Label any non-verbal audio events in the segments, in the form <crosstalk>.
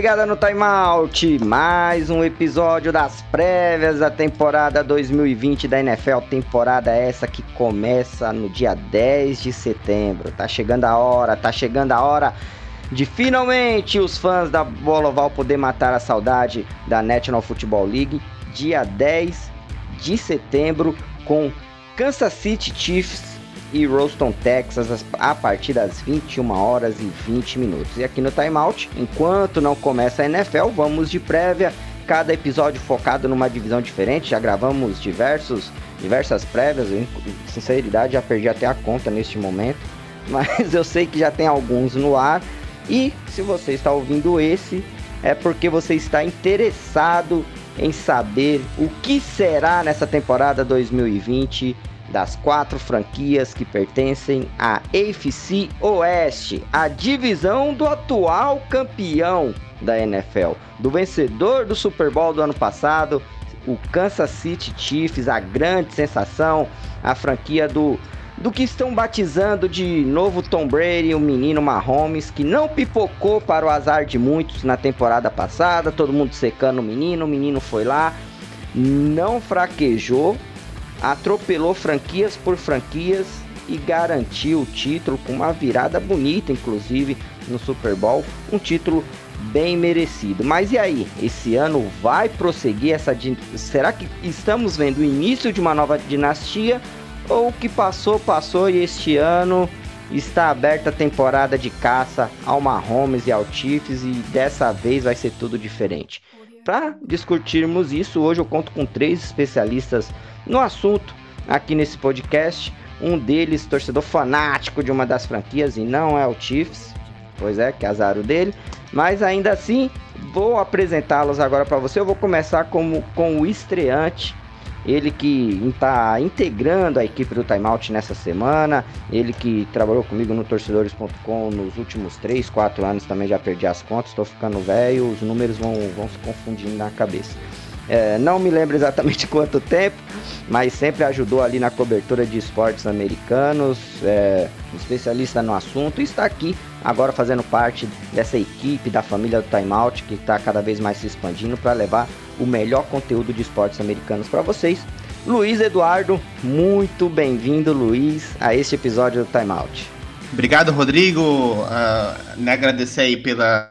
ligada no Timeout, mais um episódio das prévias da temporada 2020 da NFL, temporada essa que começa no dia 10 de setembro. Tá chegando a hora, tá chegando a hora de finalmente os fãs da Bola Oval poder matar a saudade da National Football League, dia 10 de setembro com Kansas City Chiefs e Roston, Texas, a partir das 21 horas e 20 minutos. E aqui no Timeout, enquanto não começa a NFL, vamos de prévia, cada episódio focado numa divisão diferente. Já gravamos diversos, diversas prévias, eu, sinceridade já perdi até a conta neste momento, <laughs> mas eu sei que já tem alguns no ar. E se você está ouvindo esse, é porque você está interessado em saber o que será nessa temporada 2020 das quatro franquias que pertencem à AFC Oeste, a divisão do atual campeão da NFL, do vencedor do Super Bowl do ano passado, o Kansas City Chiefs, a grande sensação, a franquia do do que estão batizando de novo Tom Brady, o menino Mahomes, que não pipocou para o azar de muitos na temporada passada, todo mundo secando o menino, o menino foi lá, não fraquejou, atropelou franquias por franquias e garantiu o título com uma virada bonita, inclusive no Super Bowl, um título bem merecido. Mas e aí, esse ano vai prosseguir essa será que estamos vendo o início de uma nova dinastia ou o que passou passou e este ano está aberta a temporada de caça ao Mahomes e ao Chiefs e dessa vez vai ser tudo diferente. Para discutirmos isso, hoje eu conto com três especialistas no assunto aqui nesse podcast. Um deles, torcedor fanático de uma das franquias e não é o Chiefs, pois é, que é azar o dele. Mas ainda assim, vou apresentá-los agora para você. Eu vou começar com, com o estreante, ele que está integrando a equipe do Timeout nessa semana, ele que trabalhou comigo no torcedores.com nos últimos 3, 4 anos, também já perdi as contas, estou ficando velho, os números vão, vão se confundindo na cabeça. É, não me lembro exatamente <laughs> quanto tempo, mas sempre ajudou ali na cobertura de esportes americanos, é, especialista no assunto, e está aqui agora fazendo parte dessa equipe da família do Timeout que está cada vez mais se expandindo para levar o melhor conteúdo de esportes americanos para vocês. Luiz Eduardo, muito bem-vindo, Luiz, a este episódio do Timeout. Obrigado, Rodrigo. Uh, né, agradecer aí pela,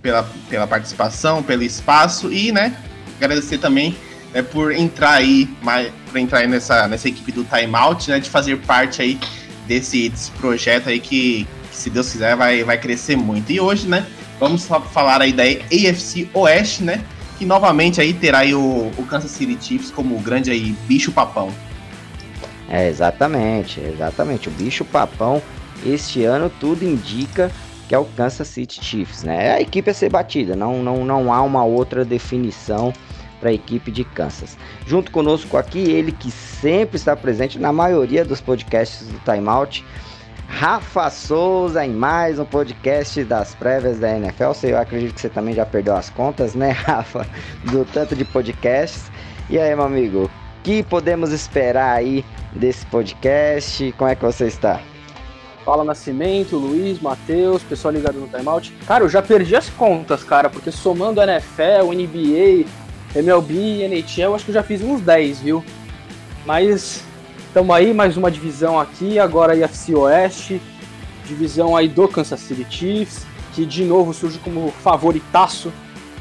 pela, pela participação, pelo espaço e, né, agradecer também né, por entrar aí, mais, por entrar aí nessa, nessa equipe do Timeout, né, de fazer parte aí desse, desse projeto aí que, que, se Deus quiser, vai, vai crescer muito. E hoje, né, vamos falar aí da AFC Oeste, né, que novamente aí terá aí o, o Kansas City Chiefs como o grande aí bicho papão. É, exatamente, exatamente, o bicho papão. Este ano tudo indica que é o Kansas City Chiefs, né? É a equipe a ser batida, não, não, não há uma outra definição para a equipe de Kansas. Junto conosco aqui, ele que sempre está presente na maioria dos podcasts do Timeout, Rafa Souza, em mais um podcast das prévias da NFL. Eu acredito que você também já perdeu as contas, né, <laughs> Rafa? Do tanto de podcasts. E aí, meu amigo, o que podemos esperar aí desse podcast? Como é que você está? Fala Nascimento, Luiz, Matheus, pessoal ligado no timeout. Cara, eu já perdi as contas, cara, porque somando NFL, NBA, MLB, NHL, acho que eu já fiz uns 10, viu? Mas estamos aí, mais uma divisão aqui, agora IFC Oeste, divisão aí do Kansas City Chiefs, que de novo surge como favoritaço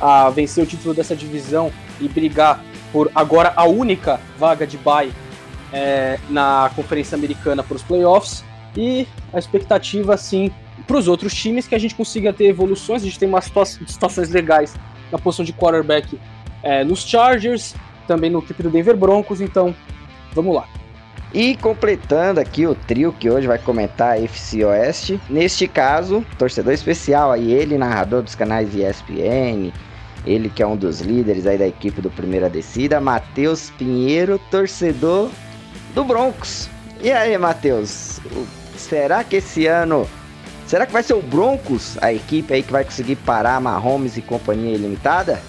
a vencer o título dessa divisão e brigar por agora a única vaga de bye é, na Conferência Americana para os playoffs. E a expectativa, sim, para os outros times que a gente consiga ter evoluções. A gente tem umas situações legais na posição de quarterback é, nos Chargers, também no equipe do Denver Broncos, então vamos lá. E completando aqui o trio que hoje vai comentar a FC Oeste, neste caso, torcedor especial aí, ele, narrador dos canais ESPN, ele que é um dos líderes aí da equipe do Primeira Descida, Matheus Pinheiro, torcedor do Broncos. E aí, Matheus, será que esse ano, será que vai ser o Broncos, a equipe aí que vai conseguir parar Mahomes e companhia ilimitada?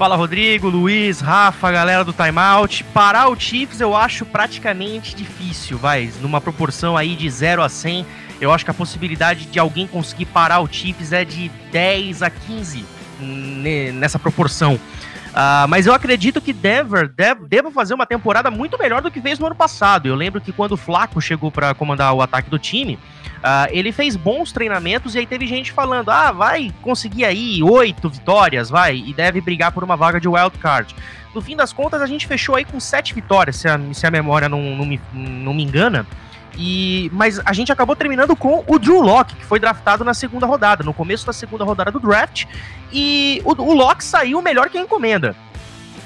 Fala Rodrigo, Luiz, Rafa, galera do Timeout. Parar o Chiefs eu acho praticamente difícil, vai, numa proporção aí de 0 a 100. Eu acho que a possibilidade de alguém conseguir parar o Chiefs é de 10 a 15 nessa proporção. Uh, mas eu acredito que Denver deve, deva fazer uma temporada muito melhor do que fez no ano passado. Eu lembro que quando o Flaco chegou para comandar o ataque do time, uh, ele fez bons treinamentos e aí teve gente falando: ah, vai conseguir aí oito vitórias, vai, e deve brigar por uma vaga de wild card. No fim das contas, a gente fechou aí com sete vitórias, se a, se a memória não, não, me, não me engana. E, mas a gente acabou terminando com o Drew Locke, que foi draftado na segunda rodada, no começo da segunda rodada do draft. E o, o Locke saiu melhor que a encomenda.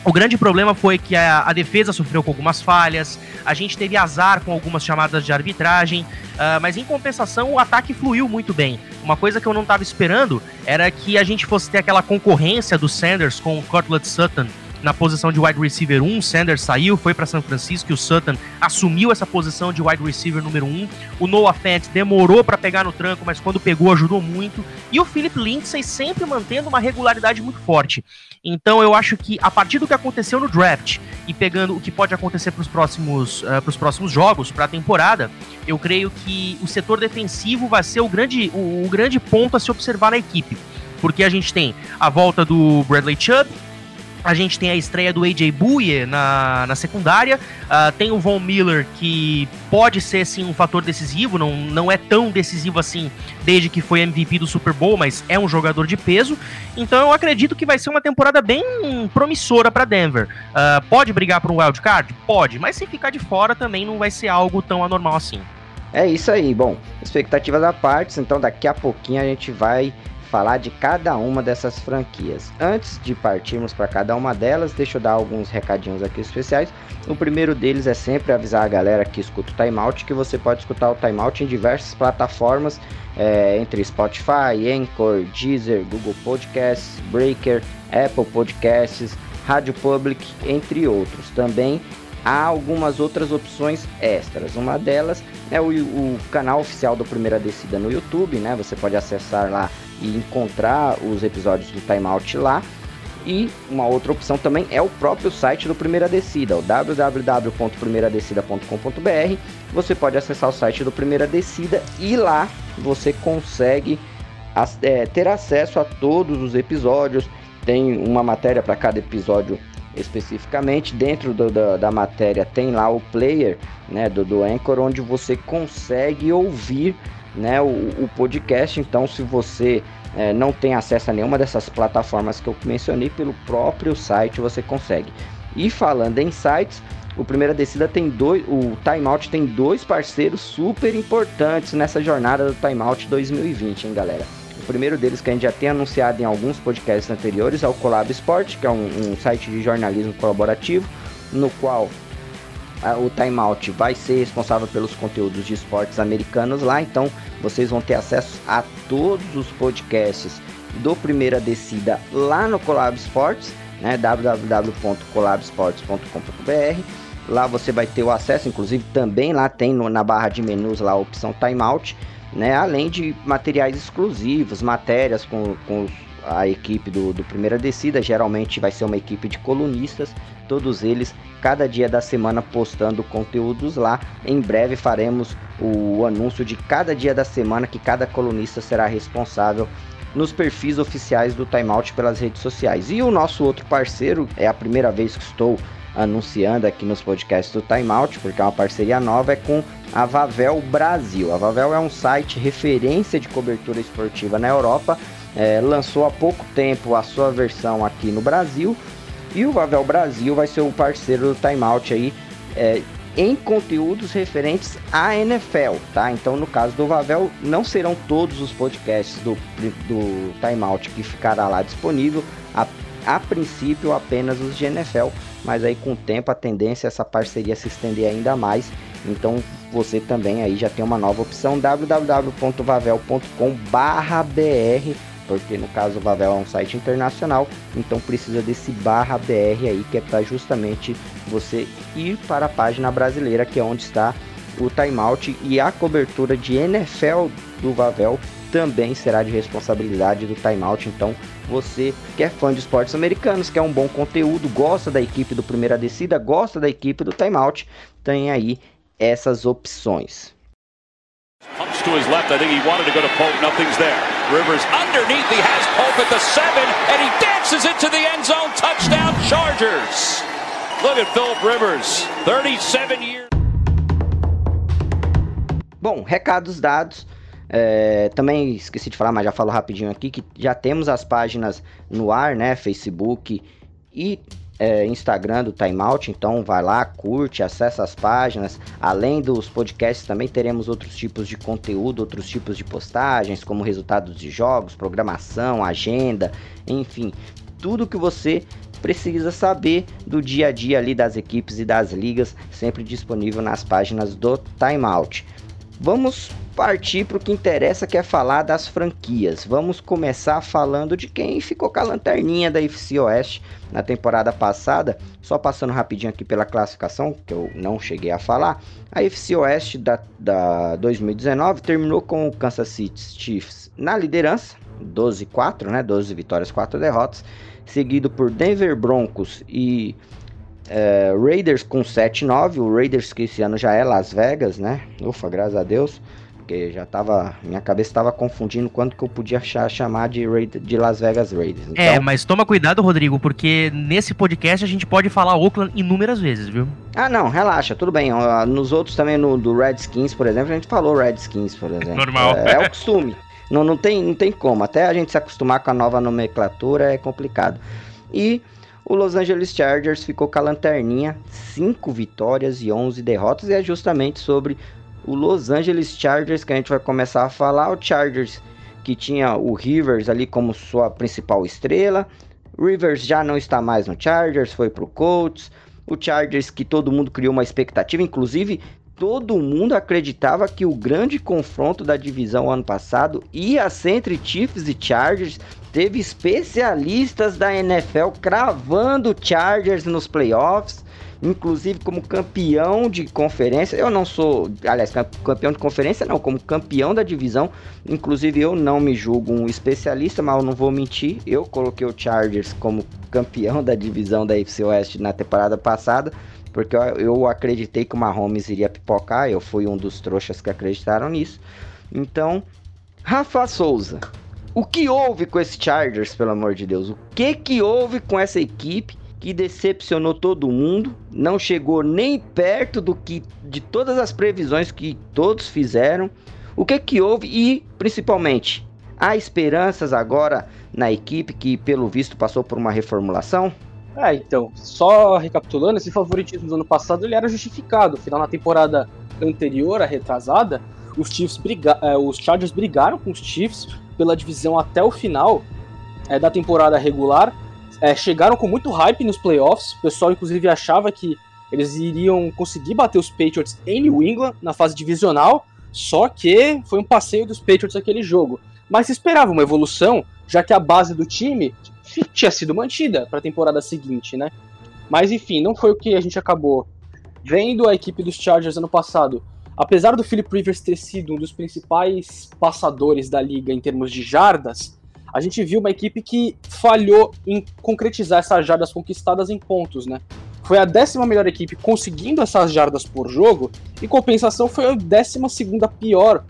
O grande problema foi que a, a, defesa sofreu com algumas falhas, a gente teve azar com algumas chamadas de arbitragem, uh, mas em compensação o ataque fluiu muito bem. Uma coisa que eu não estava esperando era que a gente fosse ter aquela concorrência do Sanders com o Cortland Sutton na posição de wide receiver 1. Sanders saiu, foi para São Francisco e o Sutton assumiu essa posição de wide receiver número 1. O Noah Fant demorou para pegar no tranco, mas quando pegou ajudou muito. E o Philip Lindsay sempre mantendo uma regularidade muito forte. Então eu acho que a partir do que aconteceu no draft e pegando o que pode acontecer para os próximos, uh, próximos jogos, para a temporada, eu creio que o setor defensivo vai ser o grande, o, o grande ponto a se observar na equipe. Porque a gente tem a volta do Bradley Chubb, a gente tem a estreia do AJ Bouye na, na secundária. Uh, tem o Von Miller, que pode ser sim um fator decisivo, não, não é tão decisivo assim desde que foi MVP do Super Bowl, mas é um jogador de peso. Então eu acredito que vai ser uma temporada bem promissora para Denver. Uh, pode brigar por um wild card? Pode, mas se ficar de fora também não vai ser algo tão anormal assim. É isso aí, bom, expectativas à parte, então daqui a pouquinho a gente vai falar de cada uma dessas franquias. Antes de partirmos para cada uma delas, deixa eu dar alguns recadinhos aqui especiais. O primeiro deles é sempre avisar a galera que escuta o Timeout que você pode escutar o Timeout em diversas plataformas, é, entre Spotify, Anchor, Deezer, Google Podcasts, Breaker, Apple Podcasts, Rádio Public, entre outros. Também há algumas outras opções extras. Uma delas é o, o, canal oficial do Primeira Descida no YouTube, né? Você pode acessar lá e encontrar os episódios do Timeout lá. E uma outra opção também é o próprio site do Primeira Descida, o www.primeiradescida.com.br. Você pode acessar o site do Primeira Descida e lá você consegue é, ter acesso a todos os episódios. Tem uma matéria para cada episódio especificamente. Dentro do, da, da, matéria tem lá o player né, do, do Anchor, onde você consegue ouvir né, o, o podcast. Então, se você é, não tem acesso a nenhuma dessas plataformas que eu mencionei, pelo próprio site você consegue. E falando em sites, o Primeira Descida tem dois, o Timeout tem dois parceiros super importantes nessa jornada do Timeout 2020, hein, galera? O primeiro deles que a gente já tem anunciado em alguns podcasts anteriores é o Collab Sport, que é um, um site de jornalismo colaborativo, no qual o Timeout vai ser responsável pelos conteúdos de esportes americanos lá, então vocês vão ter acesso a todos os podcasts do Primeira Descida lá no Collab Sports, né, www.collabsports.com.br. Lá você vai ter o acesso, inclusive também lá tem no, na barra de menus lá a opção Timeout né? Além de materiais exclusivos, matérias com, com a equipe do, do Primeira Descida, geralmente vai ser uma equipe de colunistas, todos eles cada dia da semana postando conteúdos lá. Em breve faremos o anúncio de cada dia da semana que cada colunista será responsável nos perfis oficiais do Timeout pelas redes sociais. E o nosso outro parceiro, é a primeira vez que estou anunciando aqui nos podcasts do Timeout, porque é uma parceria nova, é com a Vavel Brasil. A Vavel é um site referência de cobertura esportiva na Europa, é, lançou há pouco tempo a sua versão aqui no Brasil e o Vavel Brasil vai ser o parceiro do Timeout aí é, em conteúdos referentes à NFL, tá? Então, no caso do Vavel, não serão todos os podcasts do, do Timeout que ficará lá disponível, a, a princípio apenas os de NFL, mas aí com o tempo a tendência é essa parceria se estender ainda mais. Então você também aí já tem uma nova opção www.vavel.com/br, porque no caso o Vavel é um site internacional, então precisa desse barra BR aí que é para justamente você ir para a página brasileira, que é onde está o timeout e a cobertura de NFL do Vavel também será de responsabilidade do timeout. Então, você que é fã de esportes americanos, quer um bom conteúdo, gosta da equipe do Primeira Descida, gosta da equipe do timeout, tem aí essas opções. To his left. I think he wanted to go to Pope. Nothing's there. Rivers underneath. He has Pope at the seven, and he dances into the end zone. Touchdown, Chargers. Look at Philip Rivers, 37 years. Bom, recados dados. É, também esqueci de falar, mas já falo rapidinho aqui que já temos as páginas no ar, né? Facebook e é, Instagram do Timeout, então vai lá, curte, acessa as páginas. Além dos podcasts, também teremos outros tipos de conteúdo, outros tipos de postagens, como resultados de jogos, programação, agenda, enfim, tudo que você precisa saber do dia a dia ali das equipes e das ligas, sempre disponível nas páginas do Timeout. Vamos partir para o que interessa, que é falar das franquias. Vamos começar falando de quem ficou com a lanterninha da FC Oeste na temporada passada. Só passando rapidinho aqui pela classificação, que eu não cheguei a falar. A FC Oeste da, da 2019 terminou com o Kansas City Chiefs na liderança, 12-4, né? 12 vitórias, 4 derrotas. Seguido por Denver Broncos e é, Raiders com 7-9, o Raiders que esse ano já é Las Vegas, né? Ufa, graças a Deus. Porque já tava. Minha cabeça estava confundindo quanto que eu podia achar, chamar de, Raid, de Las Vegas Raiders. É, então... É, mas toma cuidado, Rodrigo, porque nesse podcast a gente pode falar Oakland inúmeras vezes, viu? Ah, não, relaxa, tudo bem. Nos outros também, no do Redskins, por exemplo, a gente falou Redskins, por <laughs> exemplo. Normal. É, é o costume. não, não, tem, não tem como. Até a gente se acostumar com a nova nomenclatura é complicado. E o Los Angeles Chargers ficou com a lanterninha, 5 vitórias e 11 derrotas, e é justamente sobre o Los Angeles Chargers que a gente vai começar a falar. O Chargers que tinha o Rivers ali como sua principal estrela. Rivers já não está mais no Chargers, foi pro Colts. O Chargers que todo mundo criou uma expectativa, inclusive todo mundo acreditava que o grande confronto da divisão ano passado ia ser entre Chiefs e Chargers. Teve especialistas da NFL cravando Chargers nos playoffs, inclusive como campeão de conferência. Eu não sou, aliás, campeão de conferência não, como campeão da divisão. Inclusive eu não me julgo um especialista, mas eu não vou mentir. Eu coloquei o Chargers como campeão da divisão da AFC Oeste na temporada passada porque eu acreditei que o Mahomes iria pipocar, eu fui um dos trouxas que acreditaram nisso. Então, Rafa Souza, o que houve com esse Chargers, pelo amor de Deus? O que que houve com essa equipe que decepcionou todo mundo? Não chegou nem perto do que de todas as previsões que todos fizeram. O que que houve e, principalmente, há esperanças agora na equipe que, pelo visto, passou por uma reformulação? É, então, só recapitulando, esse favoritismo do ano passado ele era justificado. Afinal, na temporada anterior, a retrasada, os Chiefs briga é, os Chargers brigaram com os Chiefs pela divisão até o final é, da temporada regular. É, chegaram com muito hype nos playoffs. O pessoal, inclusive, achava que eles iriam conseguir bater os Patriots em New England na fase divisional. Só que foi um passeio dos Patriots aquele jogo. Mas se esperava uma evolução, já que a base do time tinha sido mantida para a temporada seguinte, né? Mas enfim, não foi o que a gente acabou vendo a equipe dos Chargers ano passado. Apesar do Philip Rivers ter sido um dos principais passadores da liga em termos de jardas, a gente viu uma equipe que falhou em concretizar essas jardas conquistadas em pontos, né? Foi a décima melhor equipe conseguindo essas jardas por jogo, e compensação foi a décima segunda pior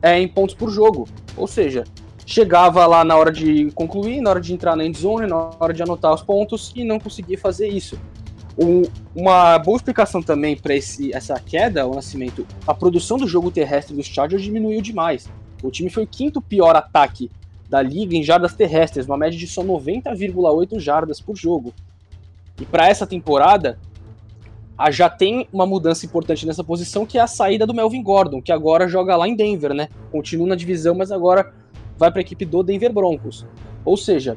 é, em pontos por jogo. Ou seja, chegava lá na hora de concluir, na hora de entrar na endzone, na hora de anotar os pontos e não conseguia fazer isso. Uma boa explicação também para essa queda, o nascimento, a produção do jogo terrestre dos Chargers diminuiu demais. O time foi o quinto pior ataque da liga em jardas terrestres, uma média de só 90,8 jardas por jogo. E para essa temporada, já tem uma mudança importante nessa posição, que é a saída do Melvin Gordon, que agora joga lá em Denver, né? Continua na divisão, mas agora vai para a equipe do Denver Broncos. Ou seja,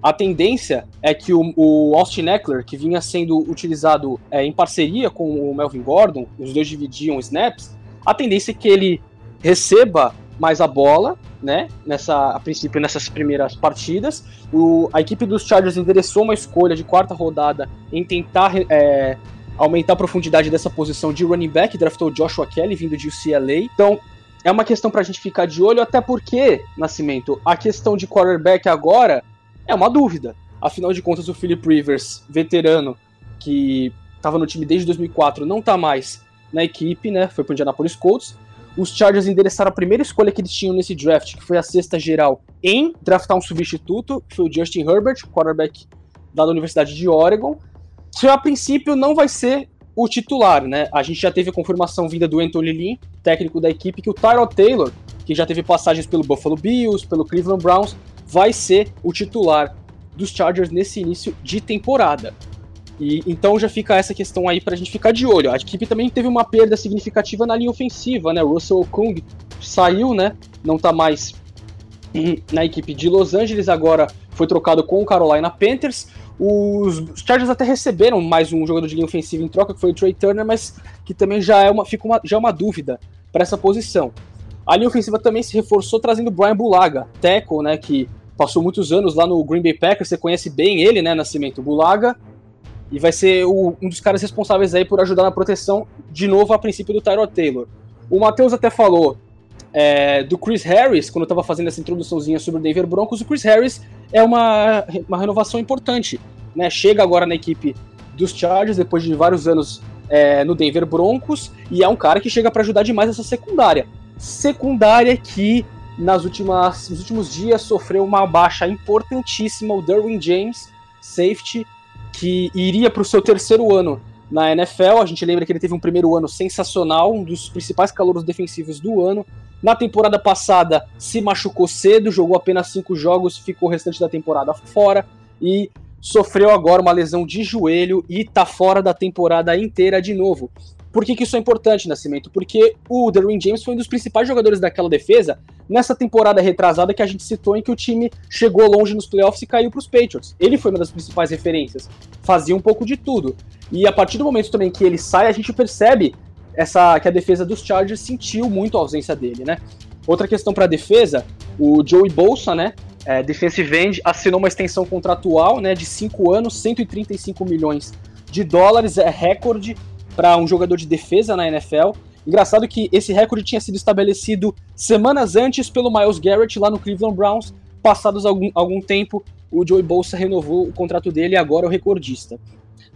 a tendência é que o, o Austin Eckler, que vinha sendo utilizado é, em parceria com o Melvin Gordon, os dois dividiam snaps, a tendência é que ele receba mais a bola, né? Nessa, a princípio, nessas primeiras partidas. O, a equipe dos Chargers endereçou uma escolha de quarta rodada em tentar é, aumentar a profundidade dessa posição de running back, draftou Joshua Kelly, vindo de UCLA. Então, é uma questão pra gente ficar de olho, até porque, Nascimento, a questão de quarterback agora é uma dúvida. Afinal de contas, o Philip Rivers, veterano, que estava no time desde 2004, não está mais na equipe, né? Foi pro Indianapolis Colts. Os Chargers endereçaram a primeira escolha que eles tinham nesse draft, que foi a sexta geral, em draftar um substituto, que foi o Justin Herbert, quarterback da Universidade de Oregon, que a princípio não vai ser o titular, né? A gente já teve a confirmação vinda do Anthony Lynn, técnico da equipe, que o Tyrod Taylor, que já teve passagens pelo Buffalo Bills, pelo Cleveland Browns, vai ser o titular dos Chargers nesse início de temporada. E então já fica essa questão aí pra gente ficar de olho. A equipe também teve uma perda significativa na linha ofensiva, né? O Russell Kung saiu, né? Não tá mais <clears throat> na equipe de Los Angeles, agora foi trocado com o Carolina Panthers. Os Chargers até receberam mais um jogador de linha ofensiva em troca, que foi o Trey Turner, mas que também já é uma, fica uma, já é uma dúvida para essa posição. A linha ofensiva também se reforçou trazendo Brian Bulaga, tackle, né, que passou muitos anos lá no Green Bay Packers, você conhece bem ele, né, Nascimento Bulaga, e vai ser o, um dos caras responsáveis aí por ajudar na proteção, de novo, a princípio do Tyrod Taylor. O Matheus até falou é, do Chris Harris, quando eu estava fazendo essa introduçãozinha sobre o Denver Broncos, o Chris Harris é uma, uma renovação importante. Né? Chega agora na equipe dos Chargers, depois de vários anos é, no Denver Broncos, e é um cara que chega para ajudar demais essa secundária. Secundária que nas últimas, nos últimos dias sofreu uma baixa importantíssima, o Derwin James, safety, que iria para o seu terceiro ano na NFL. A gente lembra que ele teve um primeiro ano sensacional, um dos principais calouros defensivos do ano. Na temporada passada se machucou cedo, jogou apenas cinco jogos, ficou o restante da temporada fora e sofreu agora uma lesão de joelho e tá fora da temporada inteira de novo. Por que, que isso é importante, Nascimento? Porque o Derwin James foi um dos principais jogadores daquela defesa nessa temporada retrasada que a gente citou em que o time chegou longe nos playoffs e caiu para os Patriots. Ele foi uma das principais referências, fazia um pouco de tudo. E a partir do momento também que ele sai, a gente percebe essa que a defesa dos Chargers sentiu muito a ausência dele, né? Outra questão para a defesa, o Joey Bolsa, né? É, defensive end, assinou uma extensão contratual, né, de 5 anos, 135 milhões de dólares, é recorde para um jogador de defesa na NFL. Engraçado que esse recorde tinha sido estabelecido semanas antes pelo Miles Garrett lá no Cleveland Browns. Passados algum, algum tempo, o Joey Bolsa renovou o contrato dele e agora é o recordista.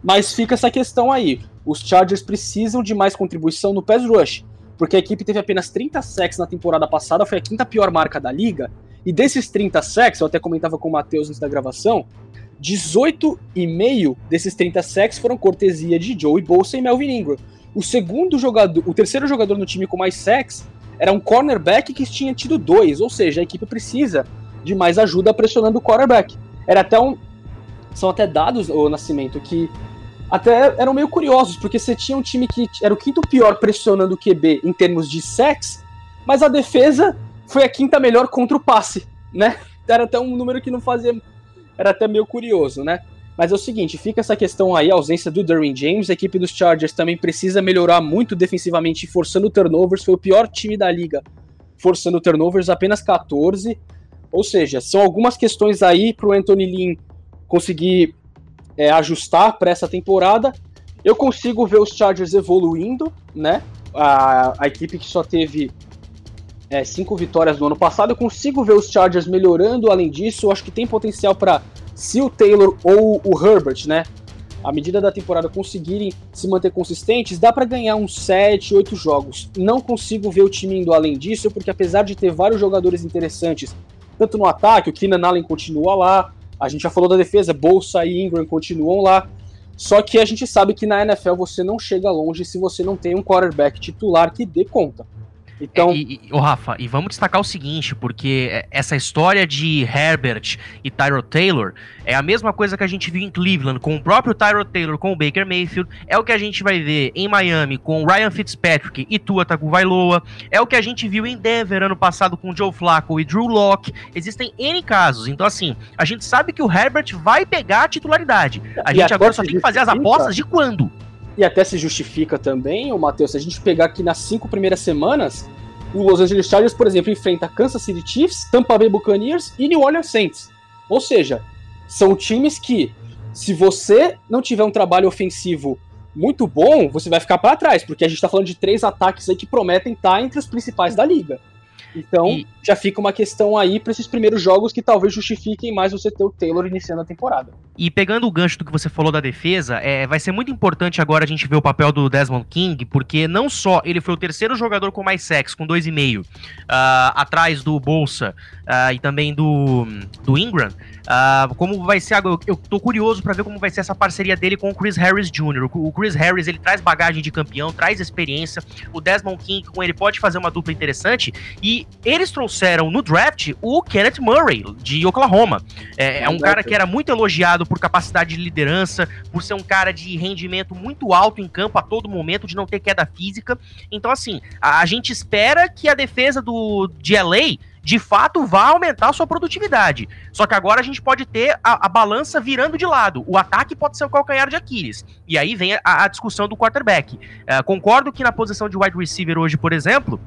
Mas fica essa questão aí. Os Chargers precisam de mais contribuição no pass rush, porque a equipe teve apenas 30 sacks na temporada passada, foi a quinta pior marca da liga. E desses 30 sacks, eu até comentava com o Matheus antes da gravação, 18,5 desses 30 sacks foram cortesia de Joey Bolsa e Melvin Ingram. O segundo jogador, o terceiro jogador no time com mais sacks era um cornerback que tinha tido dois, ou seja, a equipe precisa de mais ajuda pressionando o quarterback. Era até um, são até dados o nascimento que até eram meio curiosos, porque você tinha um time que era o quinto pior pressionando o QB em termos de sacks, mas a defesa foi a quinta melhor contra o passe, né? Era até um número que não fazia. Era até meio curioso, né? Mas é o seguinte, fica essa questão aí, a ausência do Derwin James, a equipe dos Chargers também precisa melhorar muito defensivamente, forçando turnovers, foi o pior time da liga, forçando turnovers, apenas 14. Ou seja, são algumas questões aí pro Anthony Lynn conseguir é, ajustar para essa temporada. Eu consigo ver os Chargers evoluindo, né? A, a equipe que só teve é, cinco vitórias no ano passado, eu consigo ver os Chargers melhorando. Além disso, eu acho que tem potencial para, se o Taylor ou o Herbert, né? À medida da temporada conseguirem se manter consistentes, dá para ganhar uns 7, 8 jogos. Não consigo ver o time indo além disso, porque apesar de ter vários jogadores interessantes, tanto no ataque, o Keenan Allen continua lá, a gente já falou da defesa, Bolsa e Ingram continuam lá. Só que a gente sabe que na NFL você não chega longe se você não tem um quarterback titular que dê conta. Então, é, e, e, Rafa, e vamos destacar o seguinte, porque essa história de Herbert e Tyrod Taylor é a mesma coisa que a gente viu em Cleveland com o próprio Tyrod Taylor, com o Baker Mayfield, é o que a gente vai ver em Miami com Ryan Fitzpatrick e Tua Tagovailoa, é o que a gente viu em Denver ano passado com Joe Flacco e Drew Locke. Existem N casos, então assim, a gente sabe que o Herbert vai pegar a titularidade. A gente agora só tem que fazer as apostas de quando e até se justifica também, o Matheus, se a gente pegar aqui nas cinco primeiras semanas, o Los Angeles Chargers, por exemplo, enfrenta Kansas City Chiefs, Tampa Bay Buccaneers e New Orleans Saints. Ou seja, são times que, se você não tiver um trabalho ofensivo muito bom, você vai ficar para trás, porque a gente está falando de três ataques aí que prometem estar entre os principais da liga. Então, e... já fica uma questão aí para esses primeiros jogos que talvez justifiquem mais você ter o Taylor iniciando a temporada. E pegando o gancho do que você falou da defesa, é, vai ser muito importante agora a gente ver o papel do Desmond King, porque não só ele foi o terceiro jogador com mais sacks, com 2,5, uh, ah, atrás do Bolsa uh, e também do, do Ingram, Uh, como vai ser agora? Eu tô curioso para ver como vai ser essa parceria dele com o Chris Harris Jr. O Chris Harris ele traz bagagem de campeão, traz experiência. O Desmond King com ele pode fazer uma dupla interessante. E eles trouxeram no draft o Kenneth Murray de Oklahoma. É, é um cara que era muito elogiado por capacidade de liderança, por ser um cara de rendimento muito alto em campo a todo momento, de não ter queda física. Então assim, a, a gente espera que a defesa do de LA de fato vá aumentar sua produtividade. Só que agora a gente pode ter a, a balança virando de lado. O ataque pode ser o calcanhar de Aquiles. E aí vem a, a discussão do quarterback. É, concordo que na posição de wide receiver hoje, por exemplo,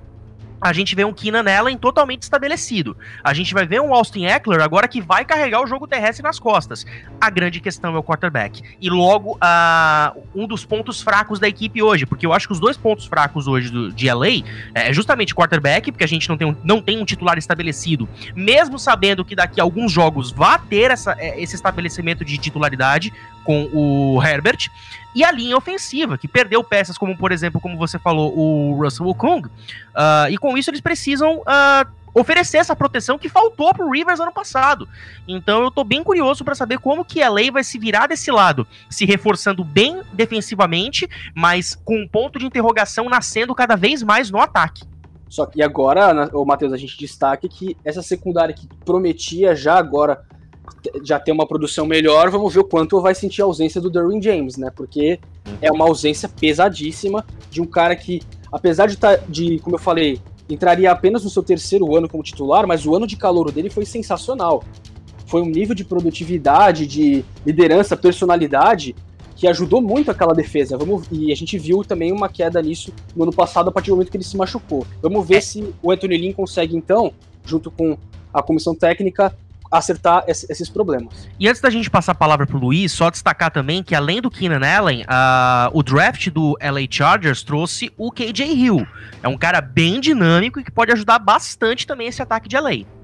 a gente vê um Keenan Allen totalmente estabelecido. A gente vai ver um Austin Eckler agora que vai carregar o jogo terrestre nas costas. A grande questão é o quarterback. E logo, uh, um dos pontos fracos da equipe hoje, porque eu acho que os dois pontos fracos hoje do, de LA é justamente quarterback, porque a gente não tem um, não tem um titular estabelecido, mesmo sabendo que daqui a alguns jogos vai ter essa, é, esse estabelecimento de titularidade com o Herbert e a linha ofensiva, que perdeu peças como, por exemplo, como você falou, o Russell Okung, uh, e com isso eles precisam uh, oferecer essa proteção que faltou pro Rivers ano passado. Então eu tô bem curioso para saber como que a lei vai se virar desse lado, se reforçando bem defensivamente, mas com um ponto de interrogação nascendo cada vez mais no ataque. Só que agora, o Matheus, a gente destaca que essa secundária que prometia já agora já ter uma produção melhor, vamos ver o quanto vai sentir a ausência do Derwin James, né? Porque é uma ausência pesadíssima de um cara que, apesar de, tá, de como eu falei, entraria apenas no seu terceiro ano como titular, mas o ano de calor dele foi sensacional. Foi um nível de produtividade, de liderança, personalidade que ajudou muito aquela defesa. Vamos, e a gente viu também uma queda nisso no ano passado, a partir do momento que ele se machucou. Vamos ver é. se o Anthony Lynn consegue, então, junto com a comissão técnica, acertar esses problemas. E antes da gente passar a palavra pro Luiz, só destacar também que além do Keenan Allen, uh, o draft do LA Chargers trouxe o KJ Hill. É um cara bem dinâmico e que pode ajudar bastante também esse ataque de LA.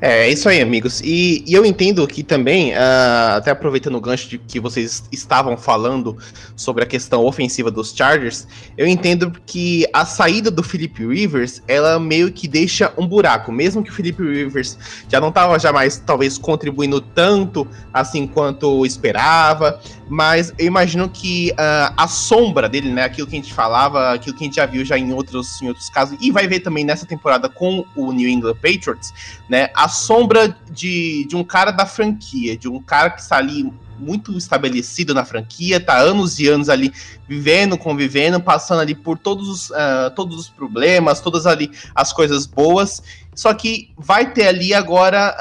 É, é isso aí, amigos. E, e eu entendo que também, uh, até aproveitando o gancho de que vocês estavam falando sobre a questão ofensiva dos Chargers, eu entendo que a saída do Philip Rivers, ela meio que deixa um buraco. Mesmo que o Philip Rivers já não estava jamais, talvez, contribuindo tanto assim quanto esperava, mas eu imagino que uh, a sombra dele, né, aquilo que a gente falava, aquilo que a gente já viu já em outros, em outros casos, e vai ver também nessa temporada com o New England Patriots, né, a sombra de, de um cara da franquia, de um cara que está ali muito estabelecido na franquia, tá anos e anos ali vivendo, convivendo, passando ali por todos os, uh, todos os problemas, todas ali as coisas boas. Só que vai ter ali agora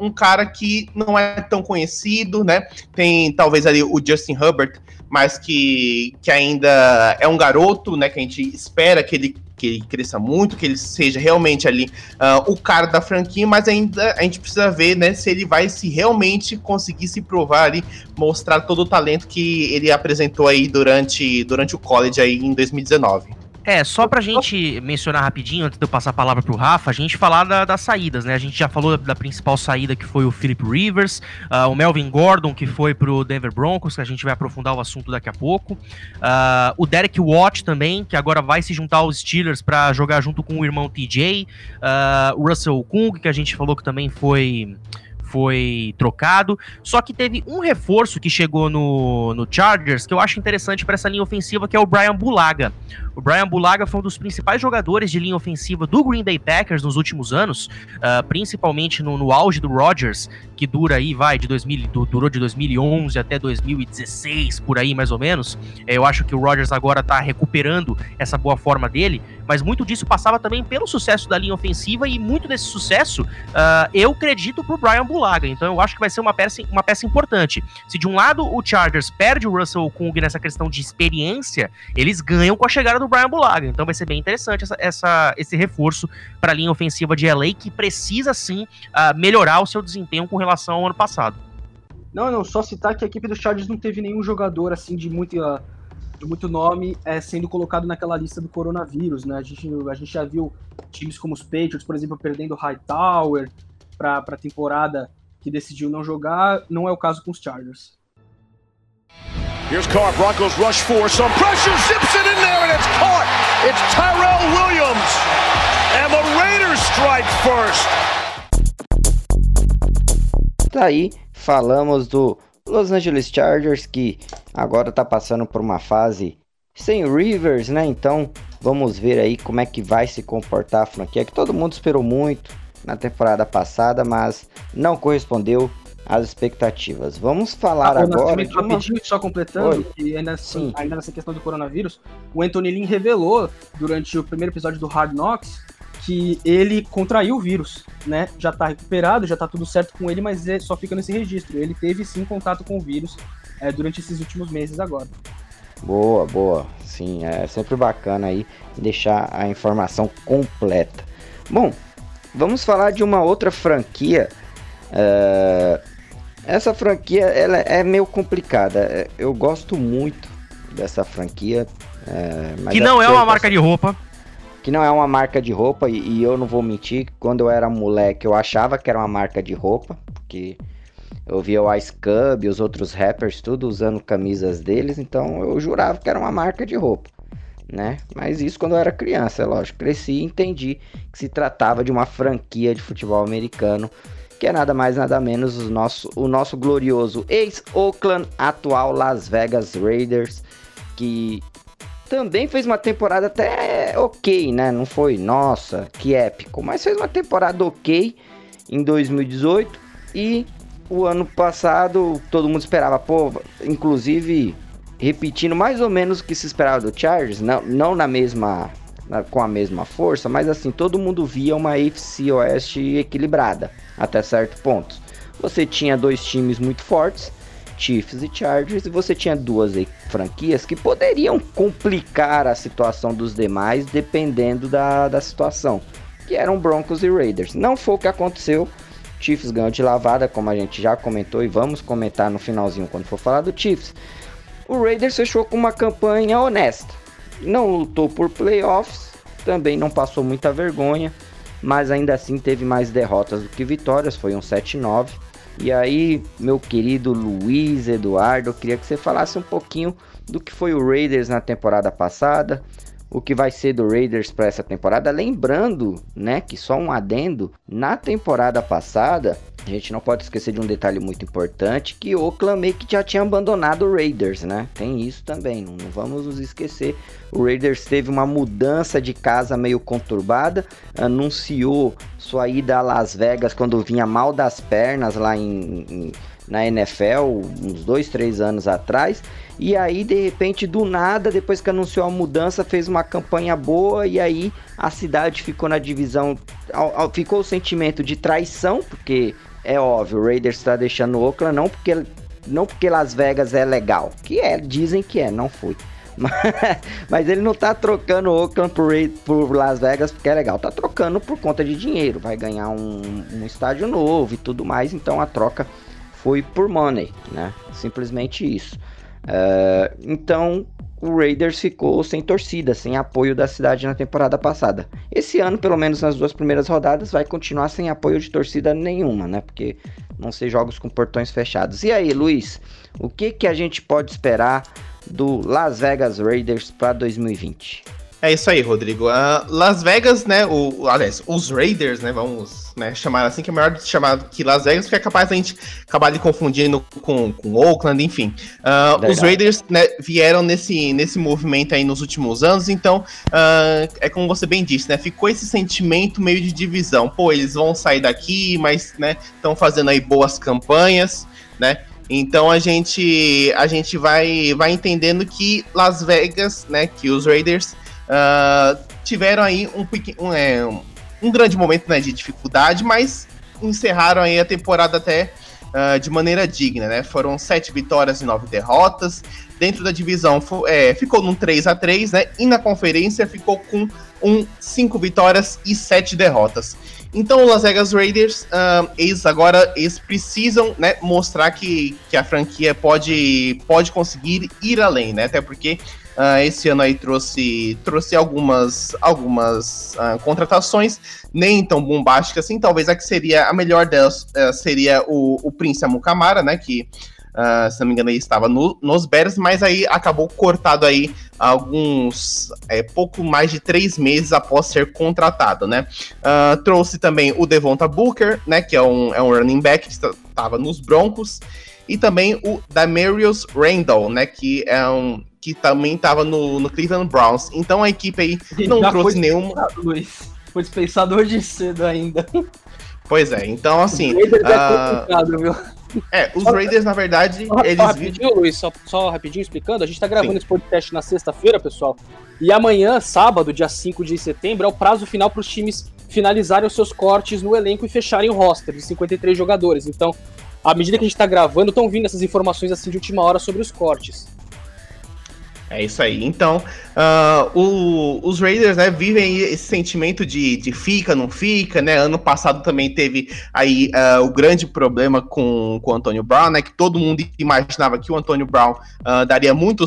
uh, um cara que não é tão conhecido, né? Tem talvez ali o Justin Herbert, mas que, que ainda é um garoto, né? Que a gente espera que ele que ele cresça muito, que ele seja realmente ali uh, o cara da franquia, mas ainda a gente precisa ver, né, se ele vai se realmente conseguir se provar ali, mostrar todo o talento que ele apresentou aí durante, durante o college aí em 2019. É, só pra gente mencionar rapidinho, antes de eu passar a palavra pro Rafa, a gente falar da, das saídas, né? A gente já falou da, da principal saída que foi o Philip Rivers, uh, o Melvin Gordon, que foi pro Denver Broncos, que a gente vai aprofundar o assunto daqui a pouco. Uh, o Derek Watt também, que agora vai se juntar aos Steelers para jogar junto com o irmão TJ. Uh, o Russell Kung, que a gente falou que também foi foi trocado. Só que teve um reforço que chegou no, no Chargers que eu acho interessante para essa linha ofensiva, que é o Brian Bulaga. O Brian Bulaga foi um dos principais jogadores de linha ofensiva do Green Bay Packers nos últimos anos, uh, principalmente no, no, auge do Rodgers, que dura aí, vai, de 2000, durou de 2011 até 2016, por aí mais ou menos. É, eu acho que o Rodgers agora tá recuperando essa boa forma dele, mas muito disso passava também pelo sucesso da linha ofensiva e muito desse sucesso uh, eu acredito pro Brian Bulaga. Então eu acho que vai ser uma peça, uma peça importante. Se de um lado o Chargers perde o Russell Kung nessa questão de experiência, eles ganham com a chegada do Brian Bulaga. Então vai ser bem interessante essa, essa esse reforço para a linha ofensiva de LA que precisa sim uh, melhorar o seu desempenho com relação ao ano passado. Não, não, só citar que a equipe do Chargers não teve nenhum jogador assim de muita muito nome é sendo colocado naquela lista do coronavírus, né? A gente, a gente já viu times como os Patriots, por exemplo, perdendo Hightower para a temporada que decidiu não jogar. Não é o caso com os Chargers. Here's Carr, Broncos rush for some pressure, zips it in there and it's caught. It's Tyrell Williams and the Raiders strike first. Tá aí, falamos do Los Angeles Chargers que agora tá passando por uma fase sem Rivers, né? Então vamos ver aí como é que vai se comportar a franquia que todo mundo esperou muito na temporada passada, mas não correspondeu às expectativas. Vamos falar ah, agora. De uma... Rapidinho, só completando, que ainda, assim, ainda nessa questão do coronavírus, o Anthony Lynn revelou durante o primeiro episódio do Hard Knocks que ele contraiu o vírus, né? Já tá recuperado, já tá tudo certo com ele, mas é, só fica nesse registro. Ele teve sim contato com o vírus é, durante esses últimos meses agora. Boa, boa. Sim, é sempre bacana aí deixar a informação completa. Bom, vamos falar de uma outra franquia. Uh, essa franquia ela é meio complicada. É, eu gosto muito dessa franquia. Uh, que não é uma marca de roupa que não é uma marca de roupa, e, e, eu não vou mentir, quando eu era moleque eu achava que era uma marca de roupa, porque eu via o Ice Cub e os outros rappers tudo usando camisas deles, então eu jurava que era uma marca de roupa, né? Mas isso quando eu era criança, é lógico. Cresci e entendi que se tratava de uma franquia de futebol americano, que é nada mais nada menos o nosso, o nosso glorioso ex-Oakland, atual Las Vegas Raiders, que também fez uma temporada até ok, né? Não foi, nossa, que épico, mas fez uma temporada ok em 2018 e o ano passado todo mundo esperava, pô, inclusive repetindo mais ou menos o que se esperava do Chargers, não, não na mesma com a mesma força, mas assim, todo mundo via uma AFC Oeste equilibrada até certo ponto. Você tinha dois times muito fortes Chiefs e Chargers, e você tinha duas franquias que poderiam complicar a situação dos demais dependendo da, da situação, que eram Broncos e Raiders. Não foi o que aconteceu. Chiefs ganhou de lavada, como a gente já comentou e vamos comentar no finalzinho quando for falar do Chiefs. O Raiders fechou com uma campanha honesta. Não lutou por playoffs, também não passou muita vergonha, mas ainda assim teve mais derrotas do que vitórias, foi um 7-9 e aí, meu querido Luiz Eduardo, eu queria que você falasse um pouquinho do que foi o Raiders na temporada passada, o que vai ser do Raiders para essa temporada. Lembrando, né, que só um adendo, na temporada passada, a gente não pode esquecer de um detalhe muito importante, que Oakland meio que já tinha abandonado o Raiders, né? Tem isso também, não, não vamos nos esquecer. O Raiders teve uma mudança de casa meio conturbada, anunciou sua ida a Las Vegas quando vinha mal das pernas lá em, em na NFL, uns dois, três anos atrás. E aí, de repente, do nada, depois que anunciou a mudança, fez uma campanha boa e aí a cidade ficou na divisão. Ficou o sentimento de traição, porque é óbvio, o Raiders está deixando Oakland não porque, não porque Las Vegas é legal, que é, dizem que é, não foi. <laughs> Mas, ele não tá trocando Oakland por, por Las Vegas porque é legal, tá trocando por conta de dinheiro, vai ganhar um, um estádio novo e tudo mais, então a troca foi por money, né? Simplesmente isso. Uh, então o Raiders ficou sem torcida, sem apoio da cidade na temporada passada. Esse ano, pelo menos nas duas primeiras rodadas, vai continuar sem apoio de torcida nenhuma, né? Porque vão ser jogos com portões fechados. E aí, Luiz, o que, que a gente pode esperar do Las Vegas Raiders para 2020? É isso aí, Rodrigo. Uh, Las Vegas, né? O, aliás, os Raiders, né? Vamos né, chamar assim, que é melhor chamar que Las Vegas, porque é capaz a gente acabar de confundindo com, com Oakland, enfim. Uh, os Raiders né, vieram nesse, nesse movimento aí nos últimos anos, então uh, é como você bem disse, né? Ficou esse sentimento meio de divisão. Pô, eles vão sair daqui, mas né, estão fazendo aí boas campanhas, né? Então a gente a gente vai vai entendendo que Las Vegas, né, que os Raiders uh, tiveram aí um, um, é, um grande momento né, de dificuldade, mas encerraram aí a temporada até uh, de maneira digna, né? Foram sete vitórias e nove derrotas. Dentro da divisão é, ficou num 3 a 3 né? E na conferência ficou com um cinco vitórias e sete derrotas. Então, o Las Vegas Raiders, uh, eles agora eles precisam né, mostrar que, que a franquia pode, pode conseguir ir além, né? Até porque Uh, esse ano aí trouxe, trouxe algumas, algumas uh, contratações, nem tão bombásticas assim. Talvez a que seria a melhor delas uh, seria o, o Prince Amukamara, né? Que Uh, se não me engano, aí estava no, nos Bears, mas aí acabou cortado aí alguns, é, pouco mais de três meses após ser contratado, né? Uh, trouxe também o Devonta Booker, né, que é um, é um running back que estava nos Broncos, e também o Damarius Randall, né, que é um que também estava no, no Cleveland Browns. Então a equipe aí <laughs> não trouxe nenhum. Luiz. Foi dispensado hoje cedo ainda. Pois é, então assim. O uh... viu? É, os Raiders, na verdade, só, eles. Só rapidinho, Luiz, só, só rapidinho explicando. A gente tá gravando Sim. esse podcast na sexta-feira, pessoal. E amanhã, sábado, dia 5 de setembro, é o prazo final para os times finalizarem os seus cortes no elenco e fecharem o roster de 53 jogadores. Então, à medida que a gente tá gravando, estão vindo essas informações assim de última hora sobre os cortes. É isso aí. Então, uh, o, os Raiders né, vivem esse sentimento de, de fica, não fica, né? Ano passado também teve aí uh, o grande problema com, com o Antônio Brown, né? Que todo mundo imaginava que o Antônio Brown uh, daria muito,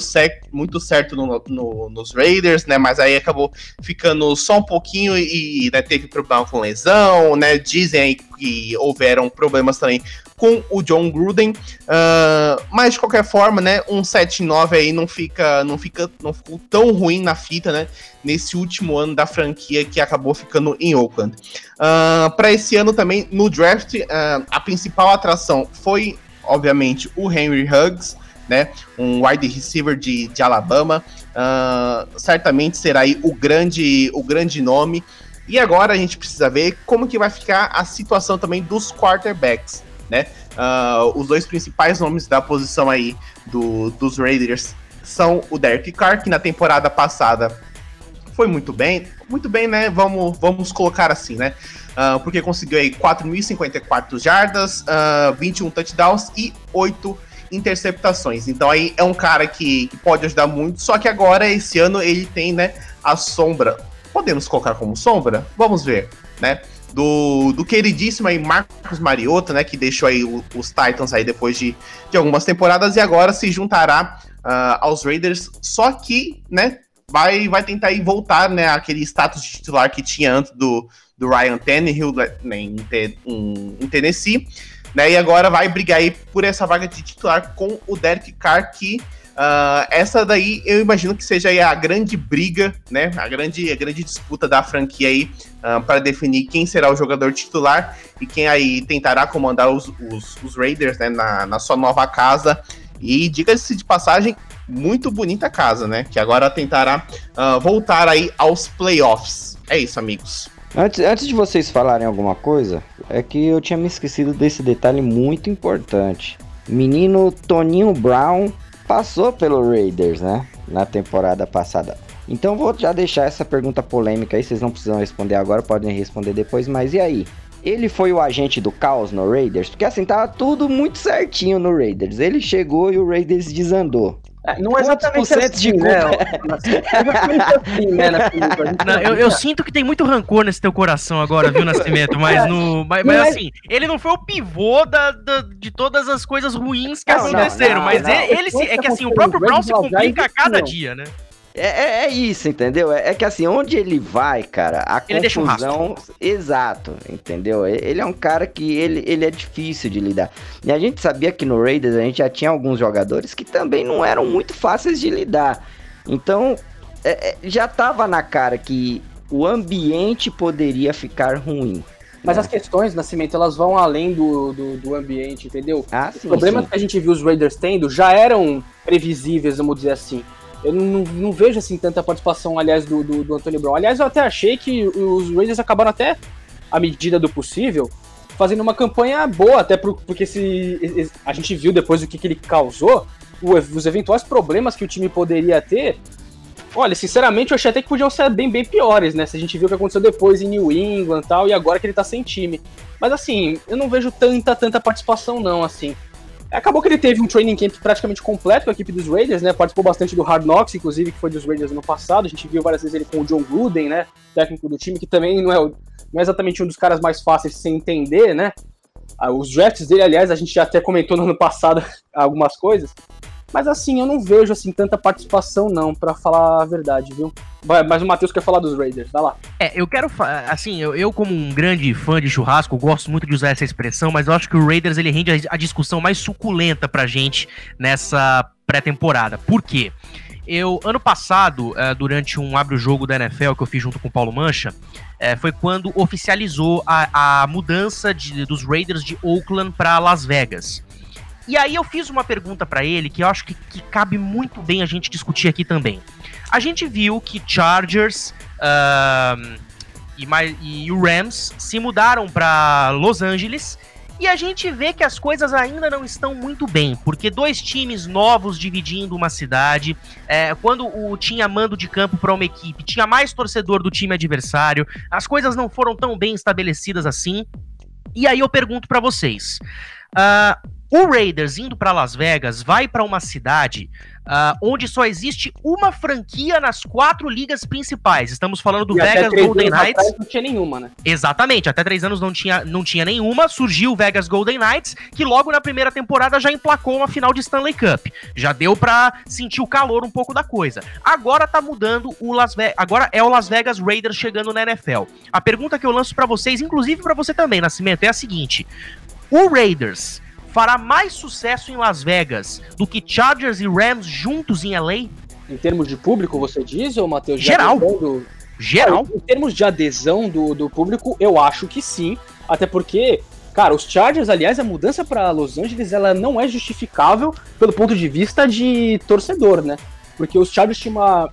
muito certo no, no, nos Raiders, né? Mas aí acabou ficando só um pouquinho e né, teve problema com lesão, né? Dizem aí que houveram problemas também com o John Gruden. Uh, mas de qualquer forma, né, um 7-9 aí não fica, não fica, não ficou tão ruim na fita, né? Nesse último ano da franquia que acabou ficando em Oakland. Uh, ah, Para esse ano também no draft, uh, a principal atração foi, obviamente, o Henry Huggs. Né, um wide receiver de, de Alabama, certamente será aí o grande, o grande nome. E agora a gente precisa ver como que vai ficar a situação também dos quarterbacks né? Uh, os dois principais nomes da posição aí do, dos Raiders são o Derek Carr, que na temporada passada foi muito bem, muito bem, né? Vamos, vamos colocar assim, né? Uh, porque conseguiu aí 4.054 jardas, uh, 21 touchdowns e 8 interceptações. Então aí é um cara que, que, pode ajudar muito, só que agora, esse ano, ele tem, né, a sombra. Podemos colocar como sombra? Vamos ver, né? Do, do queridíssimo aí Marcos Mariota, né, que deixou aí o, os Titans aí depois de, de algumas temporadas e agora se juntará uh, aos Raiders, só que, né, vai, vai tentar aí voltar, né, aquele status de titular que tinha antes do, do Ryan Tannehill né, em, em, Tennessee, né, e agora vai brigar aí por essa vaga de titular com o Derek Carr, que Uh, essa daí eu imagino que seja a grande briga, né? A grande, a grande disputa da franquia aí uh, ah, para definir quem será o jogador titular e quem aí tentará comandar os, os, os Raiders né, na, na sua nova casa. E diga-se de passagem, muito bonita casa, né? Que agora tentará uh, voltar aí aos playoffs. É isso, amigos. Antes, antes de vocês falarem alguma coisa, é que eu tinha me esquecido desse detalhe muito importante. Menino Toninho Brown passou pelo Raiders, né? Na temporada passada. Então vou já deixar essa pergunta polêmica aí, vocês não precisam responder agora, podem responder depois, mas e aí? Ele foi o agente do caos no Raiders? Porque assim, tava tudo muito certinho no Raiders. Ele chegou e o Raiders desandou. É, não é exatamente assim, de né? assim, né? Não, eu, eu, sinto que tem muito rancor nesse teu coração agora, viu, Nascimento? Mas, é, no, mas, mas assim, ele não foi o pivô da, da de todas as coisas ruins que não, aconteceram. Não, mas ele, ele se, é que assim, o próprio Brown se complica a cada dia, né? É, é, é, isso, entendeu? É, é, que assim, onde ele vai, cara, a ele confusão. Um exato, entendeu? Ele é um cara que ele, ele é difícil de lidar. E a gente sabia que no Raiders a gente já tinha alguns jogadores que também não eram muito fáceis de lidar. Então, é, é já tava na cara que o ambiente poderia ficar ruim. Mas as questões, Nascimento, elas vão além do, do, do ambiente, entendeu? Ah, sim, os problemas sim. que a gente viu os Raiders tendo já eram previsíveis, vamos dizer assim. Eu não, não, vejo assim tanta participação, aliás, do, do, do Anthony Brown. Aliás, eu até achei que os Raiders acabaram até, à medida do possível, fazendo uma campanha boa, até porque se a gente viu depois o que, que ele causou, os eventuais problemas que o time poderia ter. Olha, sinceramente, eu achei até que podiam ser bem, bem piores, né? Se a gente viu o que aconteceu depois em New England e tal, e agora que ele tá sem time. Mas assim, eu não vejo tanta, tanta participação, não, assim. Acabou que ele teve um training camp praticamente completo com a equipe dos Raiders, né? Participou bastante do Hard Knocks, inclusive, que foi dos Raiders no passado. A gente viu várias vezes ele com o John Gruden, né? Técnico do time, que também não é, não é exatamente um dos caras mais fáceis de se entender, né? Ah, os drafts dele, aliás, a gente já até comentou no ano passado <laughs> algumas coisas. Mas assim, eu não vejo assim tanta participação não, para falar a verdade, viu? Mas o Matheus quer falar dos Raiders, vai lá. É, eu quero, assim, eu, eu, como um grande fã de churrasco, gosto muito de usar essa expressão, mas eu acho que o Raiders ele rende a, a discussão mais suculenta pra gente nessa pré-temporada. Por quê? Eu, ano passado, uh, durante um abre-o-jogo da NFL que eu fiz junto com o Paulo Mancha, uh, foi quando oficializou a, a mudança de, dos Raiders de Oakland para Las Vegas. E aí eu fiz uma pergunta para ele que eu acho que, que, cabe muito bem a gente discutir aqui também. A gente viu que Chargers uh, e, e o Rams se mudaram para Los Angeles e a gente vê que as coisas ainda não estão muito bem, porque dois times novos dividindo uma cidade, é, quando o tinha mando de campo para uma equipe, tinha mais torcedor do time adversário, as coisas não foram tão bem estabelecidas assim. E aí eu pergunto para vocês. Uh, o Raiders indo para Las Vegas vai para uma cidade uh, onde só existe uma franquia nas quatro ligas principais. Estamos falando do e Vegas Golden Knights. Não tinha nenhuma, né? Exatamente, até três anos não tinha, não tinha nenhuma. Surgiu o Vegas Golden Knights, que logo na primeira temporada já emplacou uma final de Stanley Cup. Já deu para sentir o calor um pouco da coisa. Agora tá mudando o Las Vegas. Agora é o Las Vegas Raiders chegando na NFL. A pergunta que eu lanço para vocês, inclusive para você também, Nascimento, é a seguinte: o Raiders fará mais sucesso em Las Vegas do que Chargers e Rams juntos em LA? Em termos de público, você diz, ou Matheus? Geral. Do... Geral. em termos de adesão do, do público, eu acho que sim. Até porque, cara, os Chargers, aliás, a mudança para Los Angeles, ela não é justificável pelo ponto de vista de torcedor, né? Porque os Chargers tinham uma,